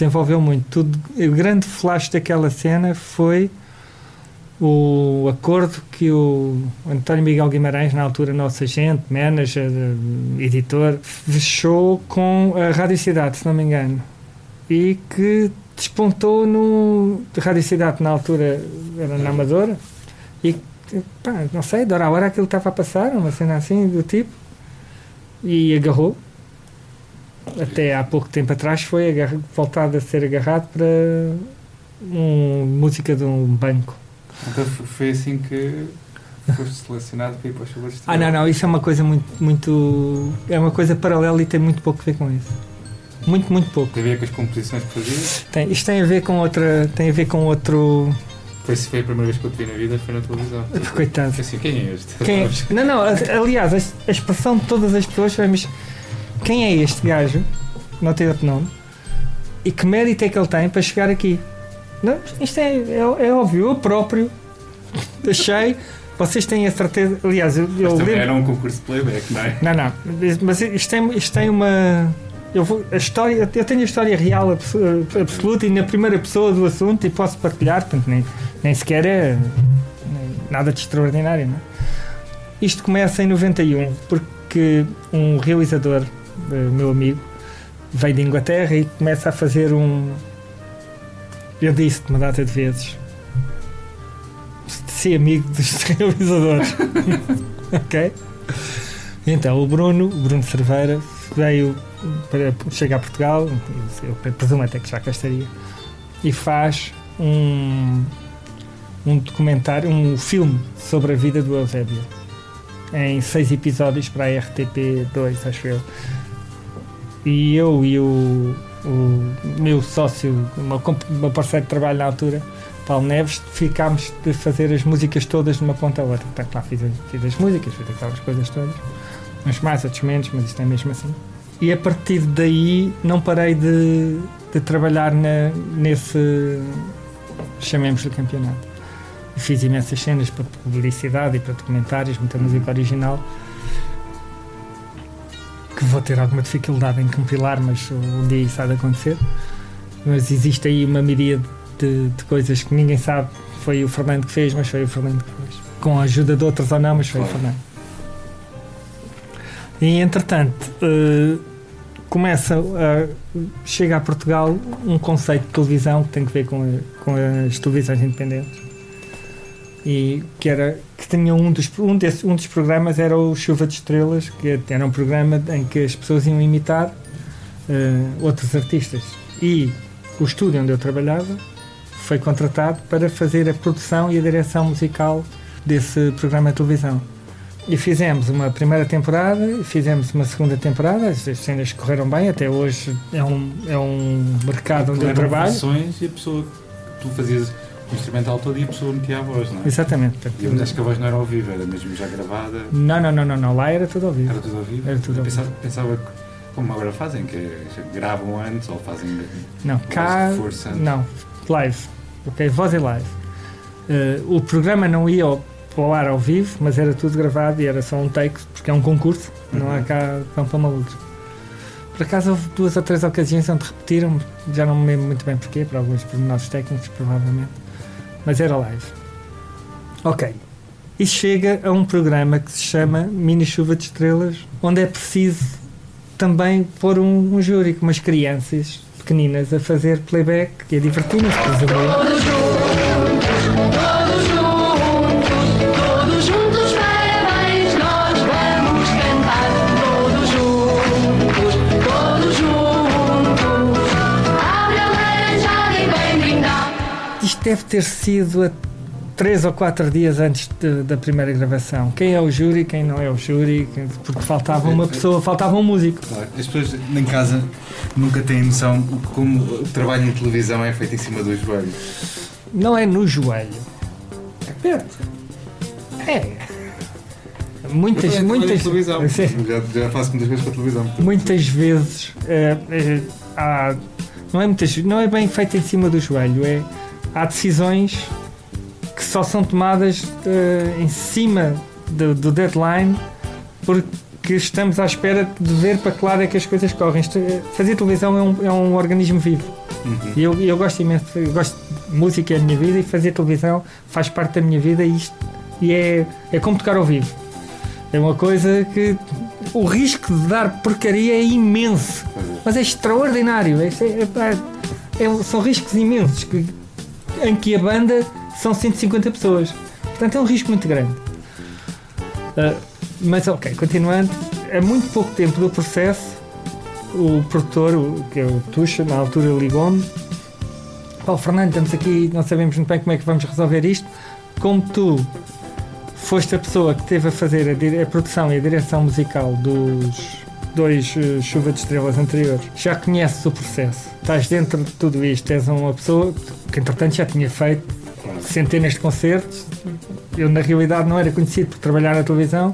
desenvolveu muito. Tudo, o grande flash daquela cena foi o acordo que o António Miguel Guimarães, na altura nosso agente, manager, editor, fechou com a Rádio Cidade, se não me engano, e que despontou no Rádio Cidade, na altura era na Amadora, e pá, não sei, de hora a hora aquilo estava a passar, uma cena assim do tipo, e agarrou. Até há pouco tempo atrás foi voltado a ser agarrado para um, música de um banco. Então foi assim que foste selecionado para ir para os de Ah, não, não, isso é uma coisa muito, muito. É uma coisa paralela e tem muito pouco a ver com isso. Muito, muito pouco. Tem a ver com as composições que fazias? Tem, isto tem a ver com outra. Tem a ver com outro. Foi se foi a primeira vez que eu te vi na vida, foi na televisão. Coitado. Assim, quem é este? Quem é- Não, não, aliás, a, a expressão de todas as pessoas foi, mas quem é este gajo? Não tem outro nome. E que mérito é que ele tem para chegar aqui? Não, isto é, é, é óbvio, eu próprio achei. Vocês têm a certeza. Aliás, eu, eu lembro. era um concurso de playback, não é? Não, não, mas isto tem, isto tem uma. Eu, vou, a história, eu tenho a história real abso- absoluta e na primeira pessoa do assunto e posso partilhar, portanto, nem, nem sequer é nada de extraordinário. Não é? Isto começa em 91, porque um realizador, eh, meu amigo, veio de Inglaterra e começa a fazer um. Eu disse-te uma data de vezes. Ser amigo dos realizadores. ok? Então, o Bruno, o Bruno Cerveira, veio para chegar a Portugal, eu presumo até que já cá estaria, e faz um, um documentário, um filme sobre a vida do Eusébio, em seis episódios para a RTP2, acho eu. E eu e o, o meu sócio, o meu, parceiro de trabalho na altura, Paulo Neves, ficámos de fazer as músicas todas de uma ponta a outra. Portanto, lá fiz, fiz as músicas, fiz aquelas coisas todas. Uns mais, outros menos, mas isto é mesmo assim. E a partir daí não parei de, de trabalhar na, nesse, chamemos-lhe campeonato. Fiz imensas cenas para publicidade e para documentários, muita música original. Que vou ter alguma dificuldade em compilar, mas um dia isso há de acontecer. Mas existe aí uma miríade de, de coisas que ninguém sabe. Foi o Fernando que fez, mas foi o Fernando que fez. Com a ajuda de outros ou não, mas foi Claro. o Fernando. E entretanto, eh, começa a, chega a Portugal um conceito de televisão que tem que ver com, a- com as televisões independentes. E que era que tinha um dos, um, desse, um dos programas era o Chuva de Estrelas, que era um programa em que as pessoas iam imitar eh, outros artistas. E o estúdio onde eu trabalhava foi contratado para fazer a produção e a direção musical desse programa de televisão. E fizemos uma primeira temporada, fizemos uma segunda temporada, as as cenas correram bem, até hoje é um, é um mercado onde eu trabalho. e a pessoa, tu fazias o instrumental todo e a pessoa metia a voz, não é? Exatamente. E eu acho que a voz não era ao vivo, era mesmo já gravada. Não, não, não, não, não, lá era tudo ao vivo. Era tudo ao vivo? Era tudo Eu ao pensava, pensava que, como agora fazem, que é, gravam antes ou fazem. Não, cá. Força. Não, live. Ok, voz e live. Eh, o programa não ia ao, ao ar ao vivo, mas era tudo gravado e era só um take, porque é um concurso, não há Uhum. cá pão para malucos. Por acaso houve duas ou três ocasiões onde repetiram, já não me lembro muito bem porquê, por alguns pormenores técnicos, provavelmente. Mas era live. Ok. E chega a um programa que se chama Mini Chuva de Estrelas, onde é preciso também pôr um, um júri com umas crianças pequeninas a fazer playback e a divertir-nos, deve ter sido a três ou quatro dias antes de- da primeira gravação. Quem é o júri, quem não é o júri, porque faltava uma pessoa, faltava um músico. Claro, As pessoas em casa nunca têm noção como o trabalho em televisão é feito em cima do joelho. Não é no joelho. É. Muitas, Eu também trabalho em muitas, televisão. Sim. Já, já faço muitas vezes para a televisão. portanto, muitas vezes eh, eh, há não é, muitas, não é bem feito em cima do joelho. É, há decisões que só são tomadas eh, em cima do, do deadline porque estamos à espera de ver para que lado é que as coisas correm. Eh, fazer televisão é um, é um organismo vivo. E eu, eu gosto imenso, eu gosto de música é a minha vida e fazer televisão faz parte da minha vida e isto e é, é como tocar ao vivo. É uma coisa que o risco de dar porcaria é imenso, mas é extraordinário. É, é- pá, é- são riscos imensos que- em que a banda são 150 pessoas. Portanto, é um risco muito grande. Ah, mas, ok, continuando, é muito pouco tempo do processo. O produtor, que é o Tuxa, na altura ligou-me. Paulo Fernando, estamos aqui, não sabemos muito bem como é que vamos resolver isto. Como tu foste a pessoa que teve a fazer a, a produção e a direção musical dos dois eh, Chuva de Estrelas anteriores, já conheces o processo, estás dentro de tudo isto, és uma pessoa que entretanto já tinha feito centenas de concertos. Eu na realidade não era conhecido por trabalhar na televisão,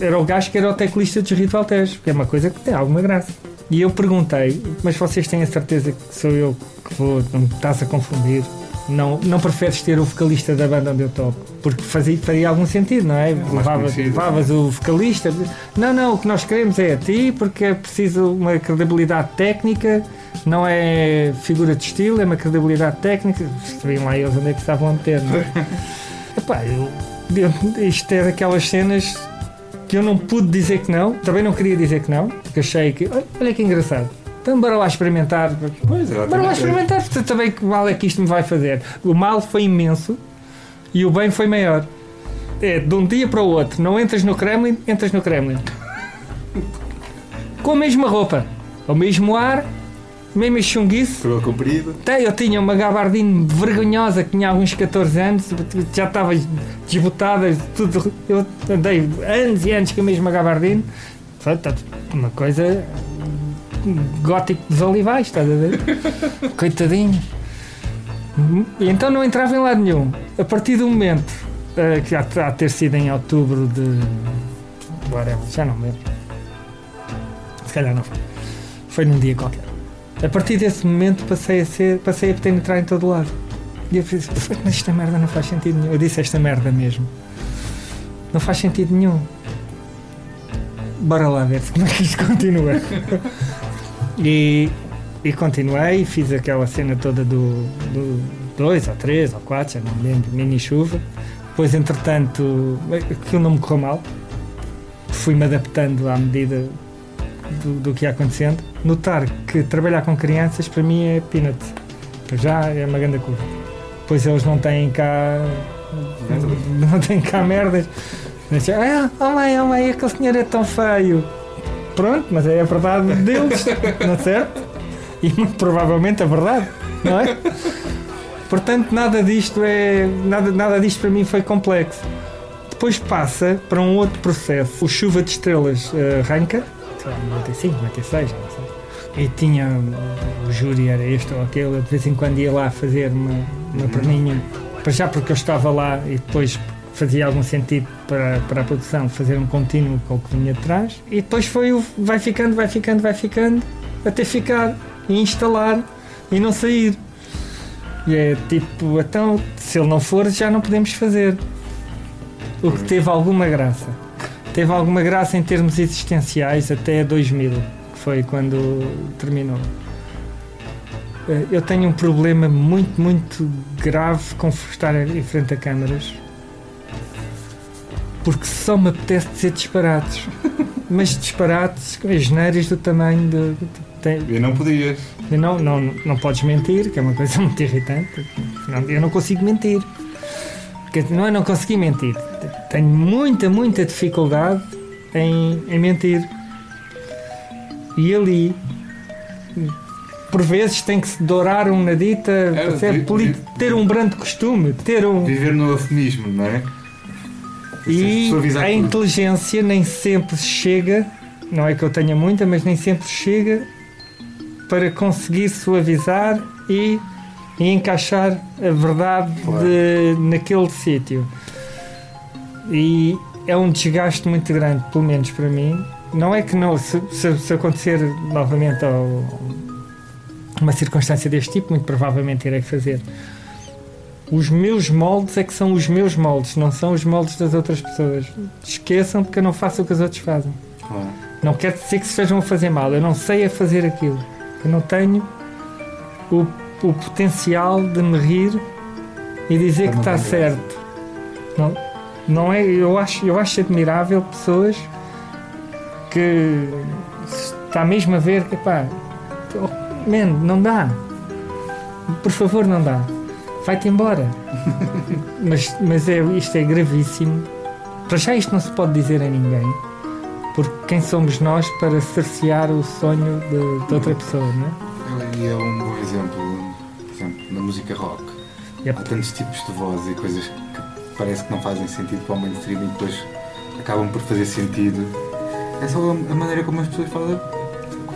era o gajo que era o teclista dos Ritual Tejo, que é uma coisa que tem alguma graça. E eu perguntei, mas vocês têm a certeza que sou eu que vou, não me estás a confundir? Não, não preferes ter o vocalista da banda onde eu toco? Porque fazia, faria algum sentido, não é? Levavas, conhecido. levavas o vocalista. Não, não, o que nós queremos é a ti, porque é preciso uma credibilidade técnica, não é figura de estilo, é uma credibilidade técnica. Sabiam lá eles onde é que estavam a meter, não é? Epá, eu, eu- isto é daquelas cenas que eu não pude dizer que não, também não queria dizer que não, porque achei que, olha, olha que engraçado. Então bora lá experimentar. Pois, Bora lá experimentar, porque também que mal é que isto me vai fazer. O mal foi imenso e o bem foi maior. É, de um dia para o outro, não entras no Kremlin, entras no Kremlin. Com a mesma roupa, o mesmo ar, mesmo chunguice. Cabelo comprido. Até eu tinha uma gabardine vergonhosa que tinha alguns 14 anos, já estava desbotada, tudo. Eu andei anos e anos com a mesma gabardine. Foi uma coisa gótico dos olivais, estás a ver? Coitadinho. E então não entrava em lado nenhum. A partir do momento eh, que há há de ter sido em outubro de. whatever, já não me lembro. Se calhar não foi. Foi num dia qualquer. A partir desse momento passei a ser, passei a penetrar em todo lado. E eu disse, "Pô, mas esta merda não faz sentido nenhum. Eu disse esta merda mesmo. Não faz sentido nenhum. Bora lá ver como é que isto continua. e, e continuei, fiz aquela cena toda do 2 ou 3 ou 4, já não me lembro, mini chuva. Depois, entretanto, aquilo não me correu mal. Fui-me adaptando à medida do, do que ia acontecendo. Notar que trabalhar com crianças para mim é peanuts. Para já é uma grande curva. Pois eles não têm cá. Não têm cá merdas. Dizem, Ah, oh mãe, oh mãe, aquele senhor é tão feio. Pronto, mas é a verdade deles, não é certo? E muito provavelmente a verdade, não é? Portanto, nada disto é. Nada, nada disto para mim foi complexo. Depois passa para um outro processo. O Chuva de Estrelas eh, arranca, sei lá, 95, 96, já não sei. E tinha o júri, era este ou aquele, de vez em quando ia lá fazer uma, uma perninha, para já porque eu estava lá e depois fazia algum sentido para, para a produção fazer um contínuo com o que vinha de trás. E depois foi o vai ficando, vai ficando, vai ficando, até ficar e instalar e não sair. E é tipo, então, se ele não for, já não podemos fazer. O que teve alguma graça. Teve alguma graça em termos existenciais até 2000, que foi quando terminou. Eh, Eu tenho um problema muito, muito grave com estar em frente a câmaras. Porque só me apetece dizer disparates. Mas disparates, genérios do tamanho de. tem- E não podias. e não, não, não podes mentir, que é uma coisa muito irritante. Não, eu não consigo mentir. Porque não é não conseguir mentir. Tenho muita, muita dificuldade em, em mentir. E ali, por vezes, tem que se dourar um nadita, É, vi- vi- ter um brando costume, ter um. Viver no eufemismo, não é? E a tudo. inteligência nem sempre chega, não é que eu tenha muita, mas nem sempre chega para conseguir suavizar e, e encaixar a verdade Claro. de- naquele sítio. E é um desgaste muito grande, pelo menos para mim. Não é que não, se, se- se acontecer novamente ao, uma circunstância deste tipo, muito provavelmente irei fazer. Os meus moldes é que são os meus moldes, não são os moldes das outras pessoas. Esqueçam porque eu não faço o que os outros fazem. Claro. Não quer dizer que se estejam a fazer mal, eu não sei a fazer aquilo. Eu não tenho o, o potencial de me rir e dizer que está certo. Não, não é, eu, acho, eu acho admirável pessoas que está mesmo a ver que pá, oh, man, não dá. Por favor, não dá. Vai-te embora. mas mas é, isto é gravíssimo. Para já isto não se pode dizer a ninguém. Porque quem somos nós para cercear o sonho de, de outra pessoa, não é? E é um bom exemplo, por exemplo, na música rock. Yep. Há tantos tipos de voz e coisas que parece que não fazem sentido para o mainstream e depois acabam por fazer sentido. É só a maneira como as pessoas fazem,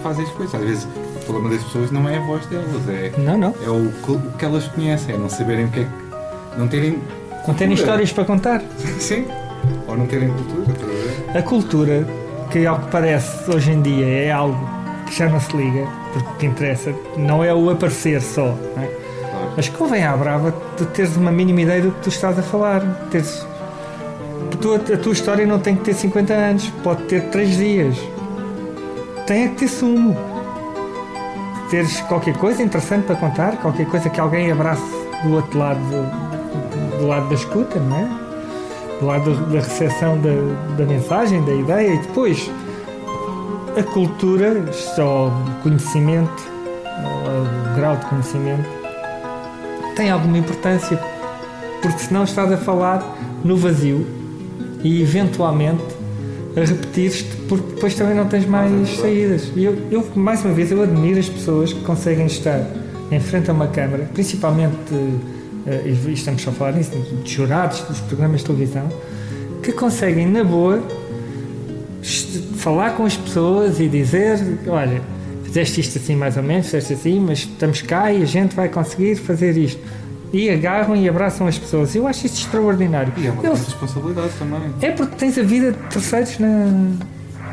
fazem as coisas. Às vezes problema das pessoas não é a voz delas, é, Não, não. é o, que- o que elas conhecem, é não saberem o que é que. não terem. Não terem histórias para contar. Sim. Ou não terem cultura, estás a? A cultura, que ao que parece hoje em dia é algo que já não se liga, porque o que interessa não é o aparecer só, não é? Claro. mas convém à brava de teres uma mínima ideia do que tu estás a falar. Teres... Tu- a tua história não tem que ter 50 anos, pode ter 3 dias. Tem é que ter sumo. Teres qualquer coisa interessante para contar, qualquer coisa que alguém abrace do outro lado, do, do lado da escuta, não é? Do lado da recepção da, da mensagem, da ideia e depois a cultura, só o conhecimento, o grau de conhecimento, tem alguma importância, porque senão estás a falar no vazio e eventualmente a repetir-te, porque depois também não tens mais saídas. E eu, eu, mais uma vez, eu admiro as pessoas que conseguem estar em frente a uma câmara, principalmente, eh, e estamos só a falar nisso, de jurados dos programas de televisão, que conseguem, na boa, falar com as pessoas e dizer: olha, fizeste isto assim mais ou menos, fizeste assim, mas estamos cá e a gente vai conseguir fazer isto. E agarram e abraçam as pessoas. Eu acho isso extraordinário. E é uma responsabilidade também. é porque tens a vida de terceiros na.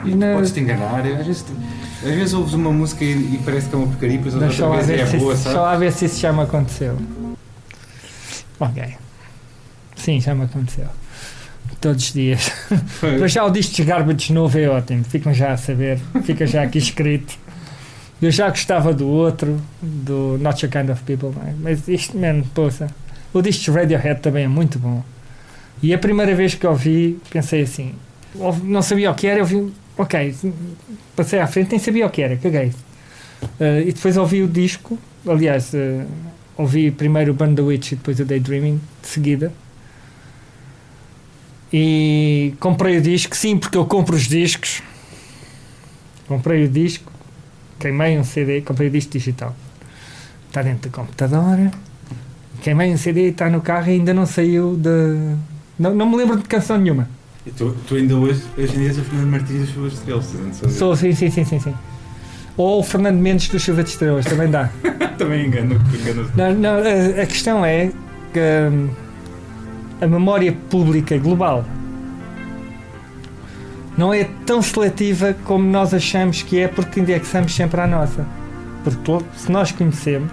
E na- podes te enganar. Às vezes, às vezes ouves uma música e, parece que é uma porcaria, depois outra lá, vez ver é se, boa, isso- sabe? deixa lá ver se isso já me aconteceu. Ok. Sim, já me aconteceu. Todos os dias. Mas já o disco de Garbage novo é ótimo. Ficam já a saber. Fica já aqui escrito. Eu já gostava do outro, do Not Your Kind of People, é? mas isto, mano, poça. O disco Radiohead também é muito bom. E a primeira vez que ouvi, pensei assim: ouvi- não sabia o que era, eu vi, ok, passei à frente, nem sabia o que era, caguei. Uh, e depois ouvi o disco, aliás, uh, ouvi primeiro o Burn the Witch e depois o Daydreaming, de seguida. E comprei o disco, sim, porque eu compro os discos. Comprei o disco, queimei um CD, comprei o disco digital. Está dentro do computador. Queimei um CD, está no carro e ainda não saiu de. Não, não me lembro de canção nenhuma. E tu, tu ainda hoje, hoje em dia és o Fernando Martins das Chuvas de Estrelas? Sou, sim, sim, sim, sim, sim. Ou o Fernando Mendes do Chuva de Estrelas, também dá. Também engano, engano Não, não, a, a questão é que hum, a memória pública global não é tão seletiva como nós achamos que é porque indexamos sempre à nossa. Porque se nós conhecemos,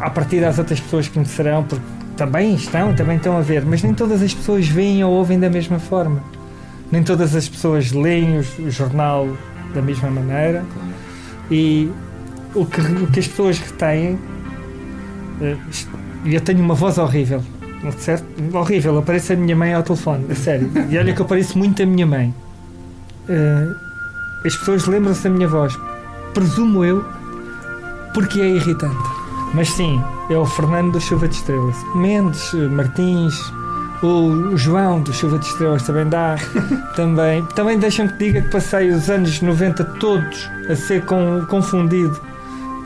a partir das outras pessoas conhecerão, porque também estão, também estão a ver, mas nem todas as pessoas veem ou ouvem da mesma forma. Nem todas as pessoas leem o jornal da mesma maneira. E o que, o que as pessoas retêm. eh, E eu tenho uma voz horrível. Certo? Horrível, eu pareço a minha mãe ao telefone, a sério. E olha que eu pareço muito a minha mãe. Eh, as pessoas lembram-se da minha voz. Presumo eu, porque é irritante. Mas sim, é o Fernando do Chuva de Estrelas. Mendes, Martins, o João do Chuva de Estrelas também dá. também também deixam que diga que passei os anos 90 todos a ser com- confundido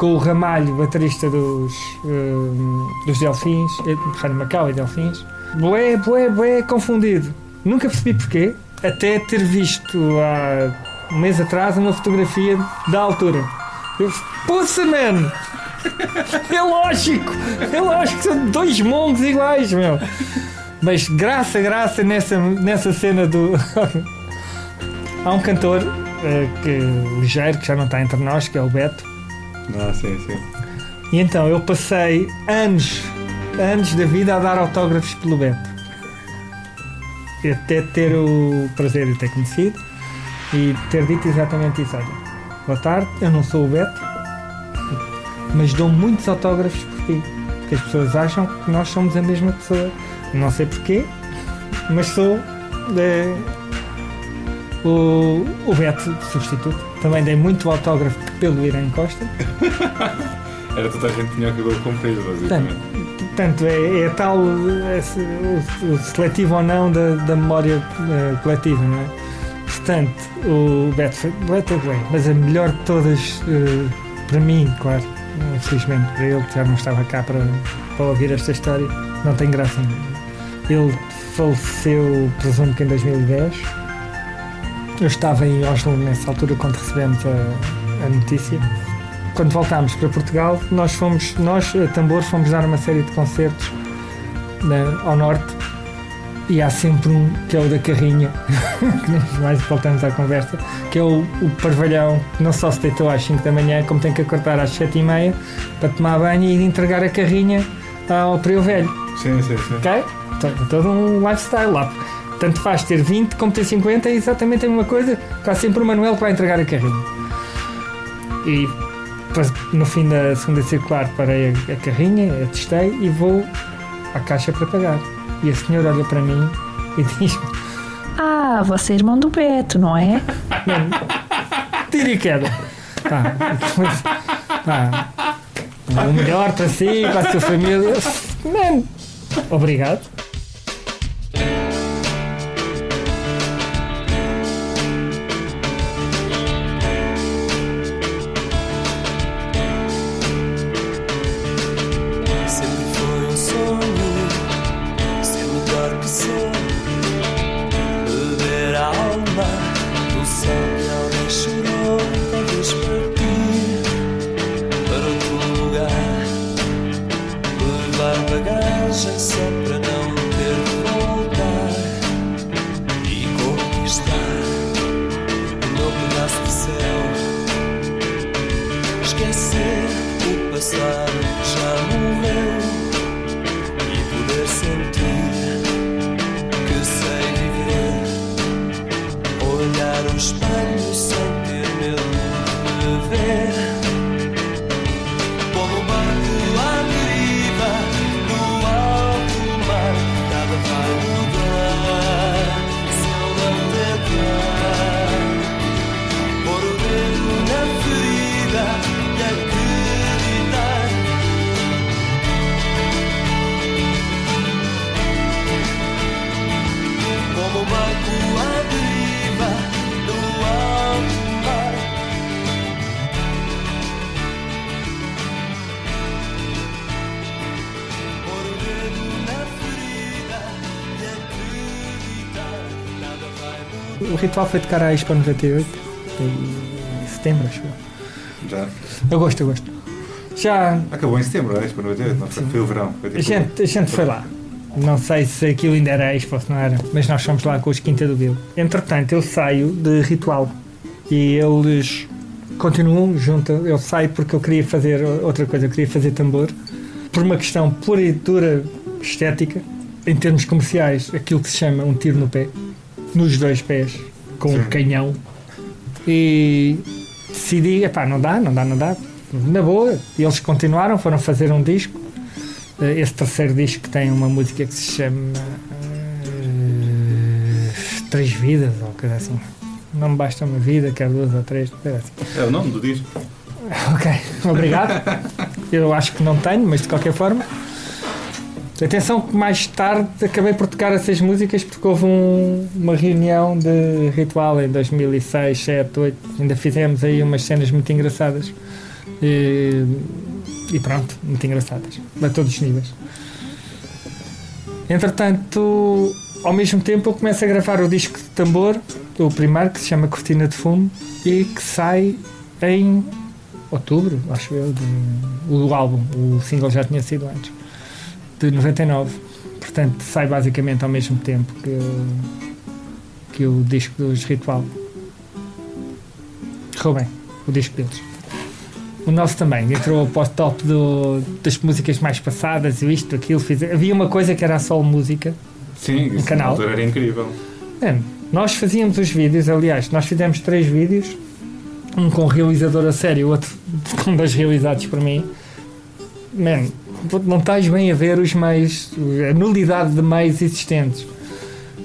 com o Ramalho, baterista dos, eh, dos Delfins, eh, Rádio Macau e Delfins. Bué, bué, bué, confundido. Nunca percebi porquê, até ter visto há um mês atrás uma fotografia da altura. Eu, Poça, man! É lógico! É lógico, são dois mongos iguais, meu! Mas graça, graça nessa, nessa cena do. Há um cantor eh, que, ligeiro, que já não está entre nós, que é o Beto. Ah, sim, sim. E então eu passei anos, anos da vida a dar autógrafos pelo Beto. E até ter o prazer de ter conhecido e ter dito exatamente isso. Olha, boa tarde, eu não sou o Beto, mas dou muitos autógrafos por ti. Porque as pessoas acham que nós somos a mesma pessoa. Não sei porquê, mas sou eh, o, o Beto substituto. Também dei muito autógrafo pelo Irã Costa. Era toda a gente que tinha o cabelo comprido, basicamente. Portanto, é, é tal esse- o, o seletivo ou não da, da memória eh, coletiva, não é? Portanto, o Beto é bem, mas a melhor de todas eh, para mim, claro, infelizmente para ele, que já não estava cá para, para ouvir esta história, não tem graça nenhuma. Ele faleceu, presumo que em 2010. Eu estava em Oslo nessa altura quando recebemos a, a notícia quando voltámos para Portugal, nós fomos, nós, a Tambor, fomos dar uma série de concertos na- ao norte e há sempre um que é o da carrinha, que mais voltamos à conversa, que é o, o parvalhão, que não só se deitou às 5 da manhã, como tem que acordar às 7 e meia para tomar banho e entregar a carrinha ao Prio Velho. Sim, sim, sim. Ok? Então, é todo um lifestyle lá. Tanto faz ter 20 como ter 50, é exatamente a mesma coisa. Está sempre o Manuel que vai entregar a carrinha. E depois, no fim da segunda circular, parei a, a carrinha, atestei e vou à caixa para pagar. E a senhora olha para mim e diz-me: Ah, você é irmão do Beto, não é? tira e queda. Pá, depois, pá, o melhor para si, para a sua família. Mano, obrigado. Ritual foi tocar à Expo 98, em setembro, acho eu. Já. Agosto, agosto. Já Acabou em setembro, é? Expo 98, não foi, foi o verão. Foi a tipo- gente, a gente foi lá. Não sei se aquilo ainda era Expo, se não era, mas nós fomos lá com os Quinta do Bill. Entretanto, eu saio de ritual e eles continuam junto. Eu saio porque eu queria fazer outra coisa, eu queria fazer tambor. Por uma questão pura e dura estética, em termos comerciais, aquilo que se chama um tiro no pé, nos dois pés, com um Sim. canhão. E decidi, epá, não dá, não dá, não dá. Na boa, e eles continuaram, foram fazer um disco. Eh, Esse terceiro disco tem uma música que se chama eh, Três Vidas, ou coisa assim. Não me basta uma vida, quero duas ou três, assim. É o nome do disco. Ok, obrigado. Eu acho que não tenho, mas de qualquer forma. Atenção que mais tarde acabei por tocar essas músicas porque houve um- uma reunião de ritual em 2006, 7, 8. Ainda fizemos aí umas cenas muito engraçadas. E, e pronto, muito engraçadas. A todos os níveis. Entretanto, ao mesmo tempo eu começo a gravar o disco de tambor, o primeiro, que se chama Cortina de Fumo, e que sai em outubro, acho eu, de- o álbum. O single já tinha sido antes, de 99. Portanto, sai basicamente ao mesmo tempo que, o- que o disco dos Ritual. correu bem, o disco deles. O nosso também, entrou para o top do- das músicas mais passadas, e isto, aquilo. Fiz, havia uma coisa que era só música. Sim, isso canal. era incrível. Man, nós fazíamos os vídeos, aliás, nós fizemos três vídeos, um com realizador a sério, o outro com dois realizados por mim. Man, não estás bem a ver os meios, a nulidade de meios existentes.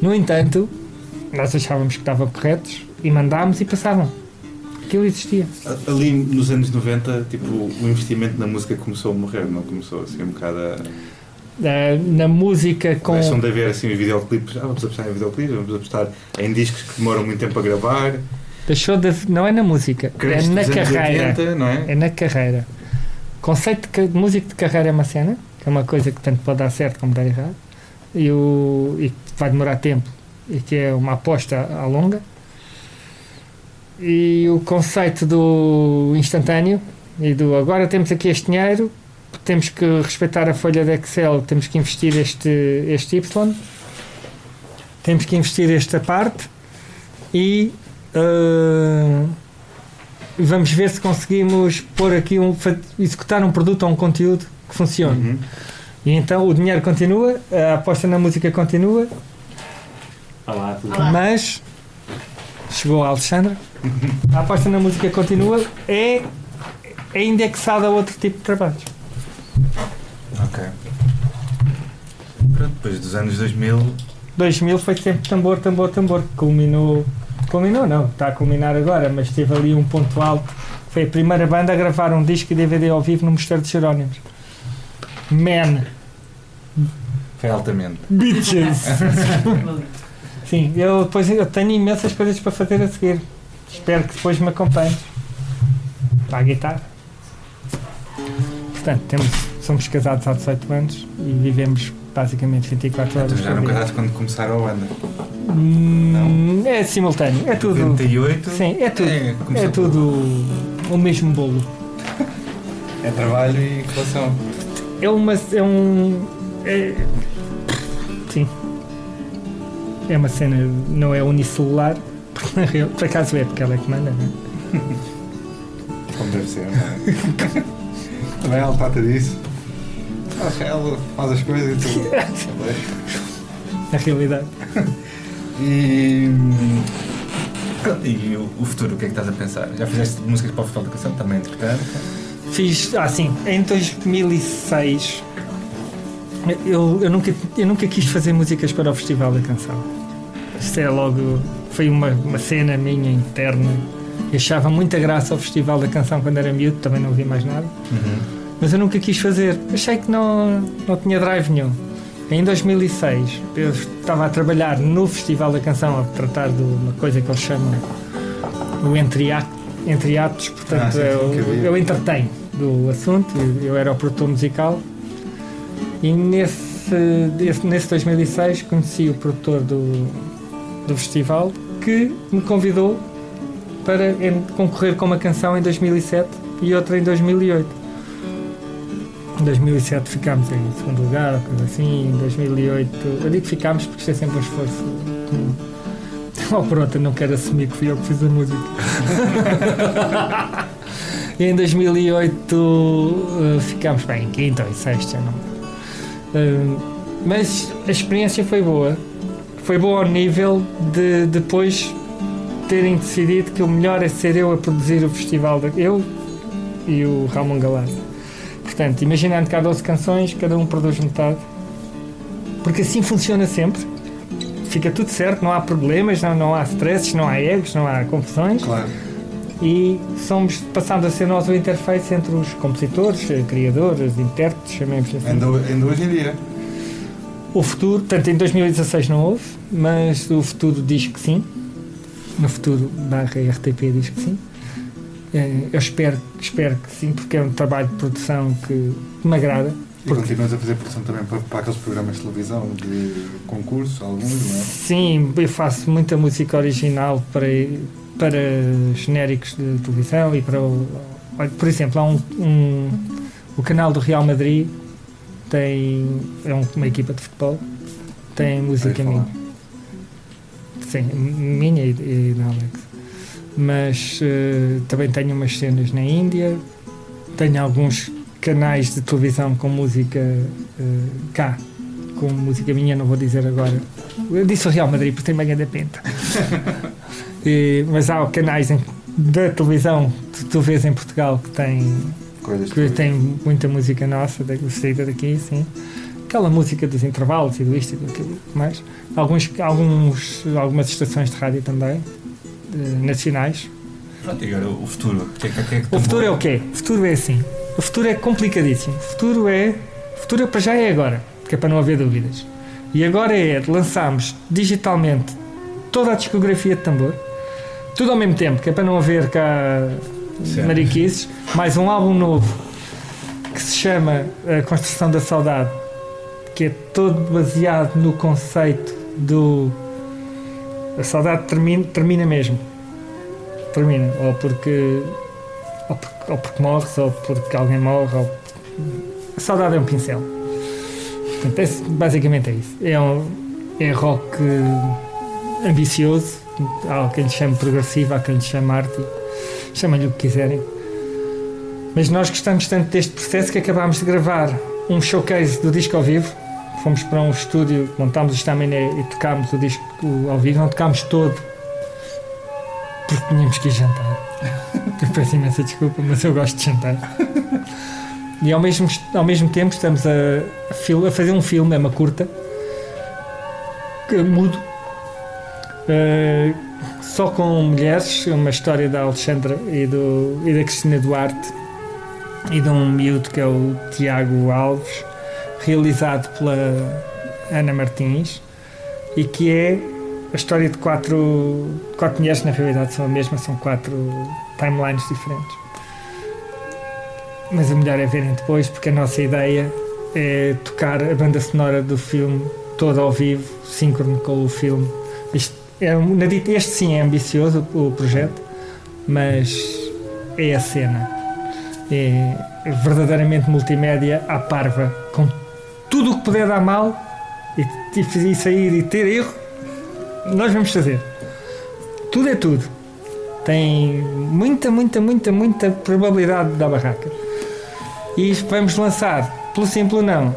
No entanto, nós achávamos que estavam corretos e mandámos e passavam. Aquilo existia. Ali nos anos 90, tipo, o investimento na música começou a morrer, não começou assim um bocado a. Eh, na música com. Deixam de haver assim videoclipes. Ah, vamos apostar em videoclipes, vamos apostar em discos que demoram muito tempo a gravar. Deixou de. Não é na música, é Cresce na dos anos carreira. 80, não é? É na carreira. Conceito de, ca- de músico de carreira é uma cena, que é uma coisa que tanto pode dar certo como dar errado, e, o, e vai demorar tempo, e que é uma aposta à longa. E o conceito do instantâneo e do agora temos aqui este dinheiro, temos que respeitar a folha de Excel, temos que investir este, este Y, temos que investir esta parte e ah, vamos ver se conseguimos pôr aqui um, executar um produto ou um conteúdo que funcione. Uhum. E então o dinheiro continua, a aposta na música continua, Olá, tudo Olá. mas chegou a Alexandra, a aposta na música continua, é, é indexada a outro tipo de trabalhos. Ok. Pronto, depois dos anos 2000, 2000 foi sempre tambor, tambor, tambor, que culminou, culminou não, está a culminar agora, mas teve ali um ponto alto, foi a primeira banda a gravar um disco e DVD ao vivo no Mosteiro de Jerónimos. Man, foi altamente. bitches! Sim, eu depois eu tenho imensas coisas para fazer a seguir. Espero que depois me acompanhes. Para a guitarra. Portanto, temos, somos casados há 18 anos e vivemos basicamente 24 horas Então já dia. casados quando começaram a banda. Hum, É simultâneo, é tudo. 98. Sim, é tudo. É, É tudo o mesmo bolo. É trabalho e relação. É uma. É um. É, sim. É uma cena, não é unicelular, porque por acaso é porque ela é que manda, não é? Como deve ser, não é? Também ela trata disso. Ela faz as coisas e tudo. Na realidade. E. E o, o futuro, o que é que estás a pensar? Já fizeste músicas para o Festival da Canção também, entretanto? Fiz, ah sim, em 2006 eu, eu, nunca, eu nunca quis fazer músicas para o Festival da Canção. Isto é logo, foi uma, uma cena minha interna. Eu achava muita graça ao Festival da Canção quando era miúdo, também não ouvia mais nada. Mas eu nunca quis fazer. Achei que não, não tinha drive nenhum. Em 2006 eu estava a trabalhar no Festival da Canção a tratar de uma coisa que eles chamam o entre, atos, portanto Ah, sim, eu, eu entretenho do assunto, eu era o produtor musical e nesse, nesse 2006 conheci o produtor do, do festival que me convidou para concorrer com uma canção em 2007 e outra em 2008. Em 2007 ficámos em segundo lugar, ou coisa assim. Em 2008, eu digo ficámos porque isto é sempre um esforço. comum. Oh, pronto, eu não quero assumir que fui eu que fiz a música. e em 2008 eh, ficámos bem em quinta ou sexta, não. Eh, mas a experiência foi boa. Foi boa ao nível de depois terem decidido que o melhor é ser eu a produzir o festival. da- Eu e o Ramon Galaz. Portanto, imaginando que há 12 canções, cada um produz metade. Porque assim funciona sempre. Fica tudo certo, não há problemas, não, não há stresses, não há egos, não há confusões. Claro. E somos, passamos a ser nós o interface entre os compositores, criadores, intérpretes, chamemos assim. Ainda, ainda hoje em dia. O futuro, portanto, em 2016 não houve, mas o futuro diz que sim. No futuro barra RTP diz que sim. Eh, Eu espero, espero que sim, porque é um trabalho de produção que me agrada. E continuas a fazer produção também para, para aqueles programas de televisão, de concurso, alguns, não é? Sim, eu faço muita música original para, para genéricos de televisão e para o. Por exemplo, há um, um- o canal do Real Madrid tem. é um- uma equipa de futebol, tem música minha. Sim, minha e, e da Alex. Mas eh, também tenho umas cenas na Índia, tenho alguns canais de televisão com música eh, cá, com música minha, não vou dizer agora. Eu disse o Real Madrid, porque tem banha da penta. E- mas há canais em- da televisão que tu vês em Portugal que têm Coisas que tem muita música nossa, da saída daqui, sim. Aquela música dos intervalos e do isto e do aquilo mais. Alguns, alguns, algumas estações de rádio também, nacionais. Pronto, e agora o futuro. Que é que, é que O futuro é o quê? O futuro é assim. O futuro é complicadíssimo. O futuro é. O futuro é para já é agora, que é para não haver dúvidas. E agora é lançarmos digitalmente toda a discografia de tambor, tudo ao mesmo tempo, que é para não haver cá Certo. mariquices. Mais um álbum novo que se chama A Construção da Saudade, que é todo baseado no conceito do. A saudade termina, termina mesmo. Termina. Ou porque ou porque, ou porque morres, ou porque alguém morre, ou... a saudade é um pincel. Portanto, esse- basicamente é isso. É, um, é rock ambicioso, há quem lhe chame progressivo, há quem lhe chame arte, chamem-lhe o que quiserem. Mas nós gostamos tanto deste processo que acabámos de gravar um showcase do disco ao vivo. Fomos para um estúdio, montámos o estaminé e tocámos o disco ao vivo. Não tocámos todo, porque tínhamos que ir jantar. Eu peço imensa desculpa, mas eu gosto de jantar. E ao mesmo, ao mesmo tempo estamos a, a fazer um filme, é uma curta, que- mudo, eh, só com mulheres, uma história da Alexandra e, do, e da Cristina Duarte e de um miúdo que é o Tiago Alves, realizado pela Ana Martins e que é a história de quatro, quatro mulheres, na realidade são a mesma, são quatro timelines diferentes. Mas a melhor é verem depois, porque a nossa ideia é tocar a banda sonora do filme toda ao vivo, síncrono com o filme. Isto é, este sim é ambicioso o projeto, mas é a cena. É verdadeiramente multimédia à parva, com tudo o que puder dar mal e, e, e sair e ter erro, nós vamos fazer. Tudo é tudo. Tem muita, muita, muita, muita probabilidade de dar barraca. E vamos lançar, pelo simples não,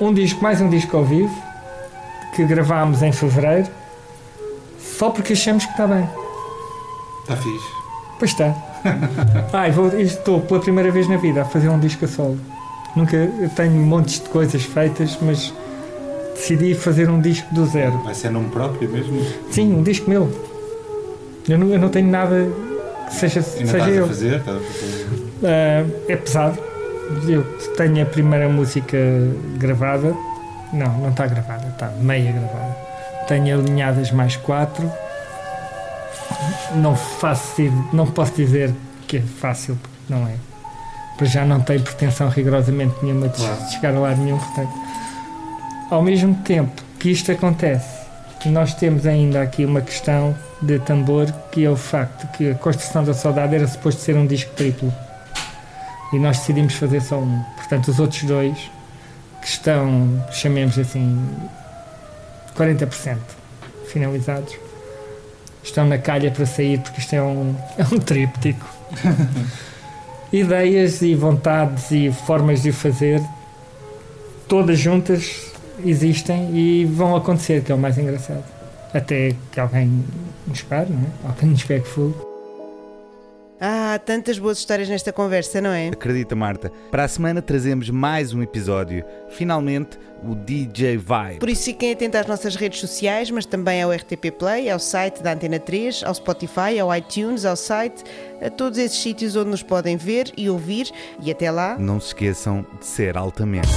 um disco, mais um disco ao vivo, que gravámos em fevereiro, só porque achamos que está bem. Está fixe. Pois está. Ai, vou, estou pela primeira vez na vida a fazer um disco a solo. Nunca eu tenho montes de coisas feitas, mas decidi fazer um disco do zero. Vai ser nome próprio mesmo? Sim, um disco meu. Eu não, eu não tenho nada que seja, Ainda seja eu. a fazer? Estás a fazer? Ah, é pesado. Eu tenho a primeira música gravada. Não, não está gravada, está meia gravada. Tenho alinhadas mais quatro. Não faço, não posso dizer que é fácil, porque não é. Para já não tenho pretensão rigorosamente nenhuma de Claro. chegar a lado nenhum, portanto. Ao mesmo tempo que isto acontece, nós temos ainda aqui uma questão de tambor, que é o facto que a Construção da Saudade era suposto ser um disco triplo e nós decidimos fazer só um. Portanto, os outros dois, que estão, chamemos assim, 40% finalizados, estão na calha para sair, porque isto é um, é um tríptico. Ideias e vontades e formas de fazer, todas juntas existem e vão acontecer, que é o mais engraçado. Até que alguém nos pare, não é? Alguém nos pegue fogo. Ah, tantas boas histórias nesta conversa, não é? Acredita, Marta. Para a semana trazemos mais um episódio. Finalmente, o DJ Vibe. Por isso fiquem atentos às nossas redes sociais, mas também ao RTP Play, ao site da Antena 3, ao Spotify, ao iTunes, ao site, a todos esses sítios onde nos podem ver e ouvir. E até lá. Não se esqueçam de ser altamente.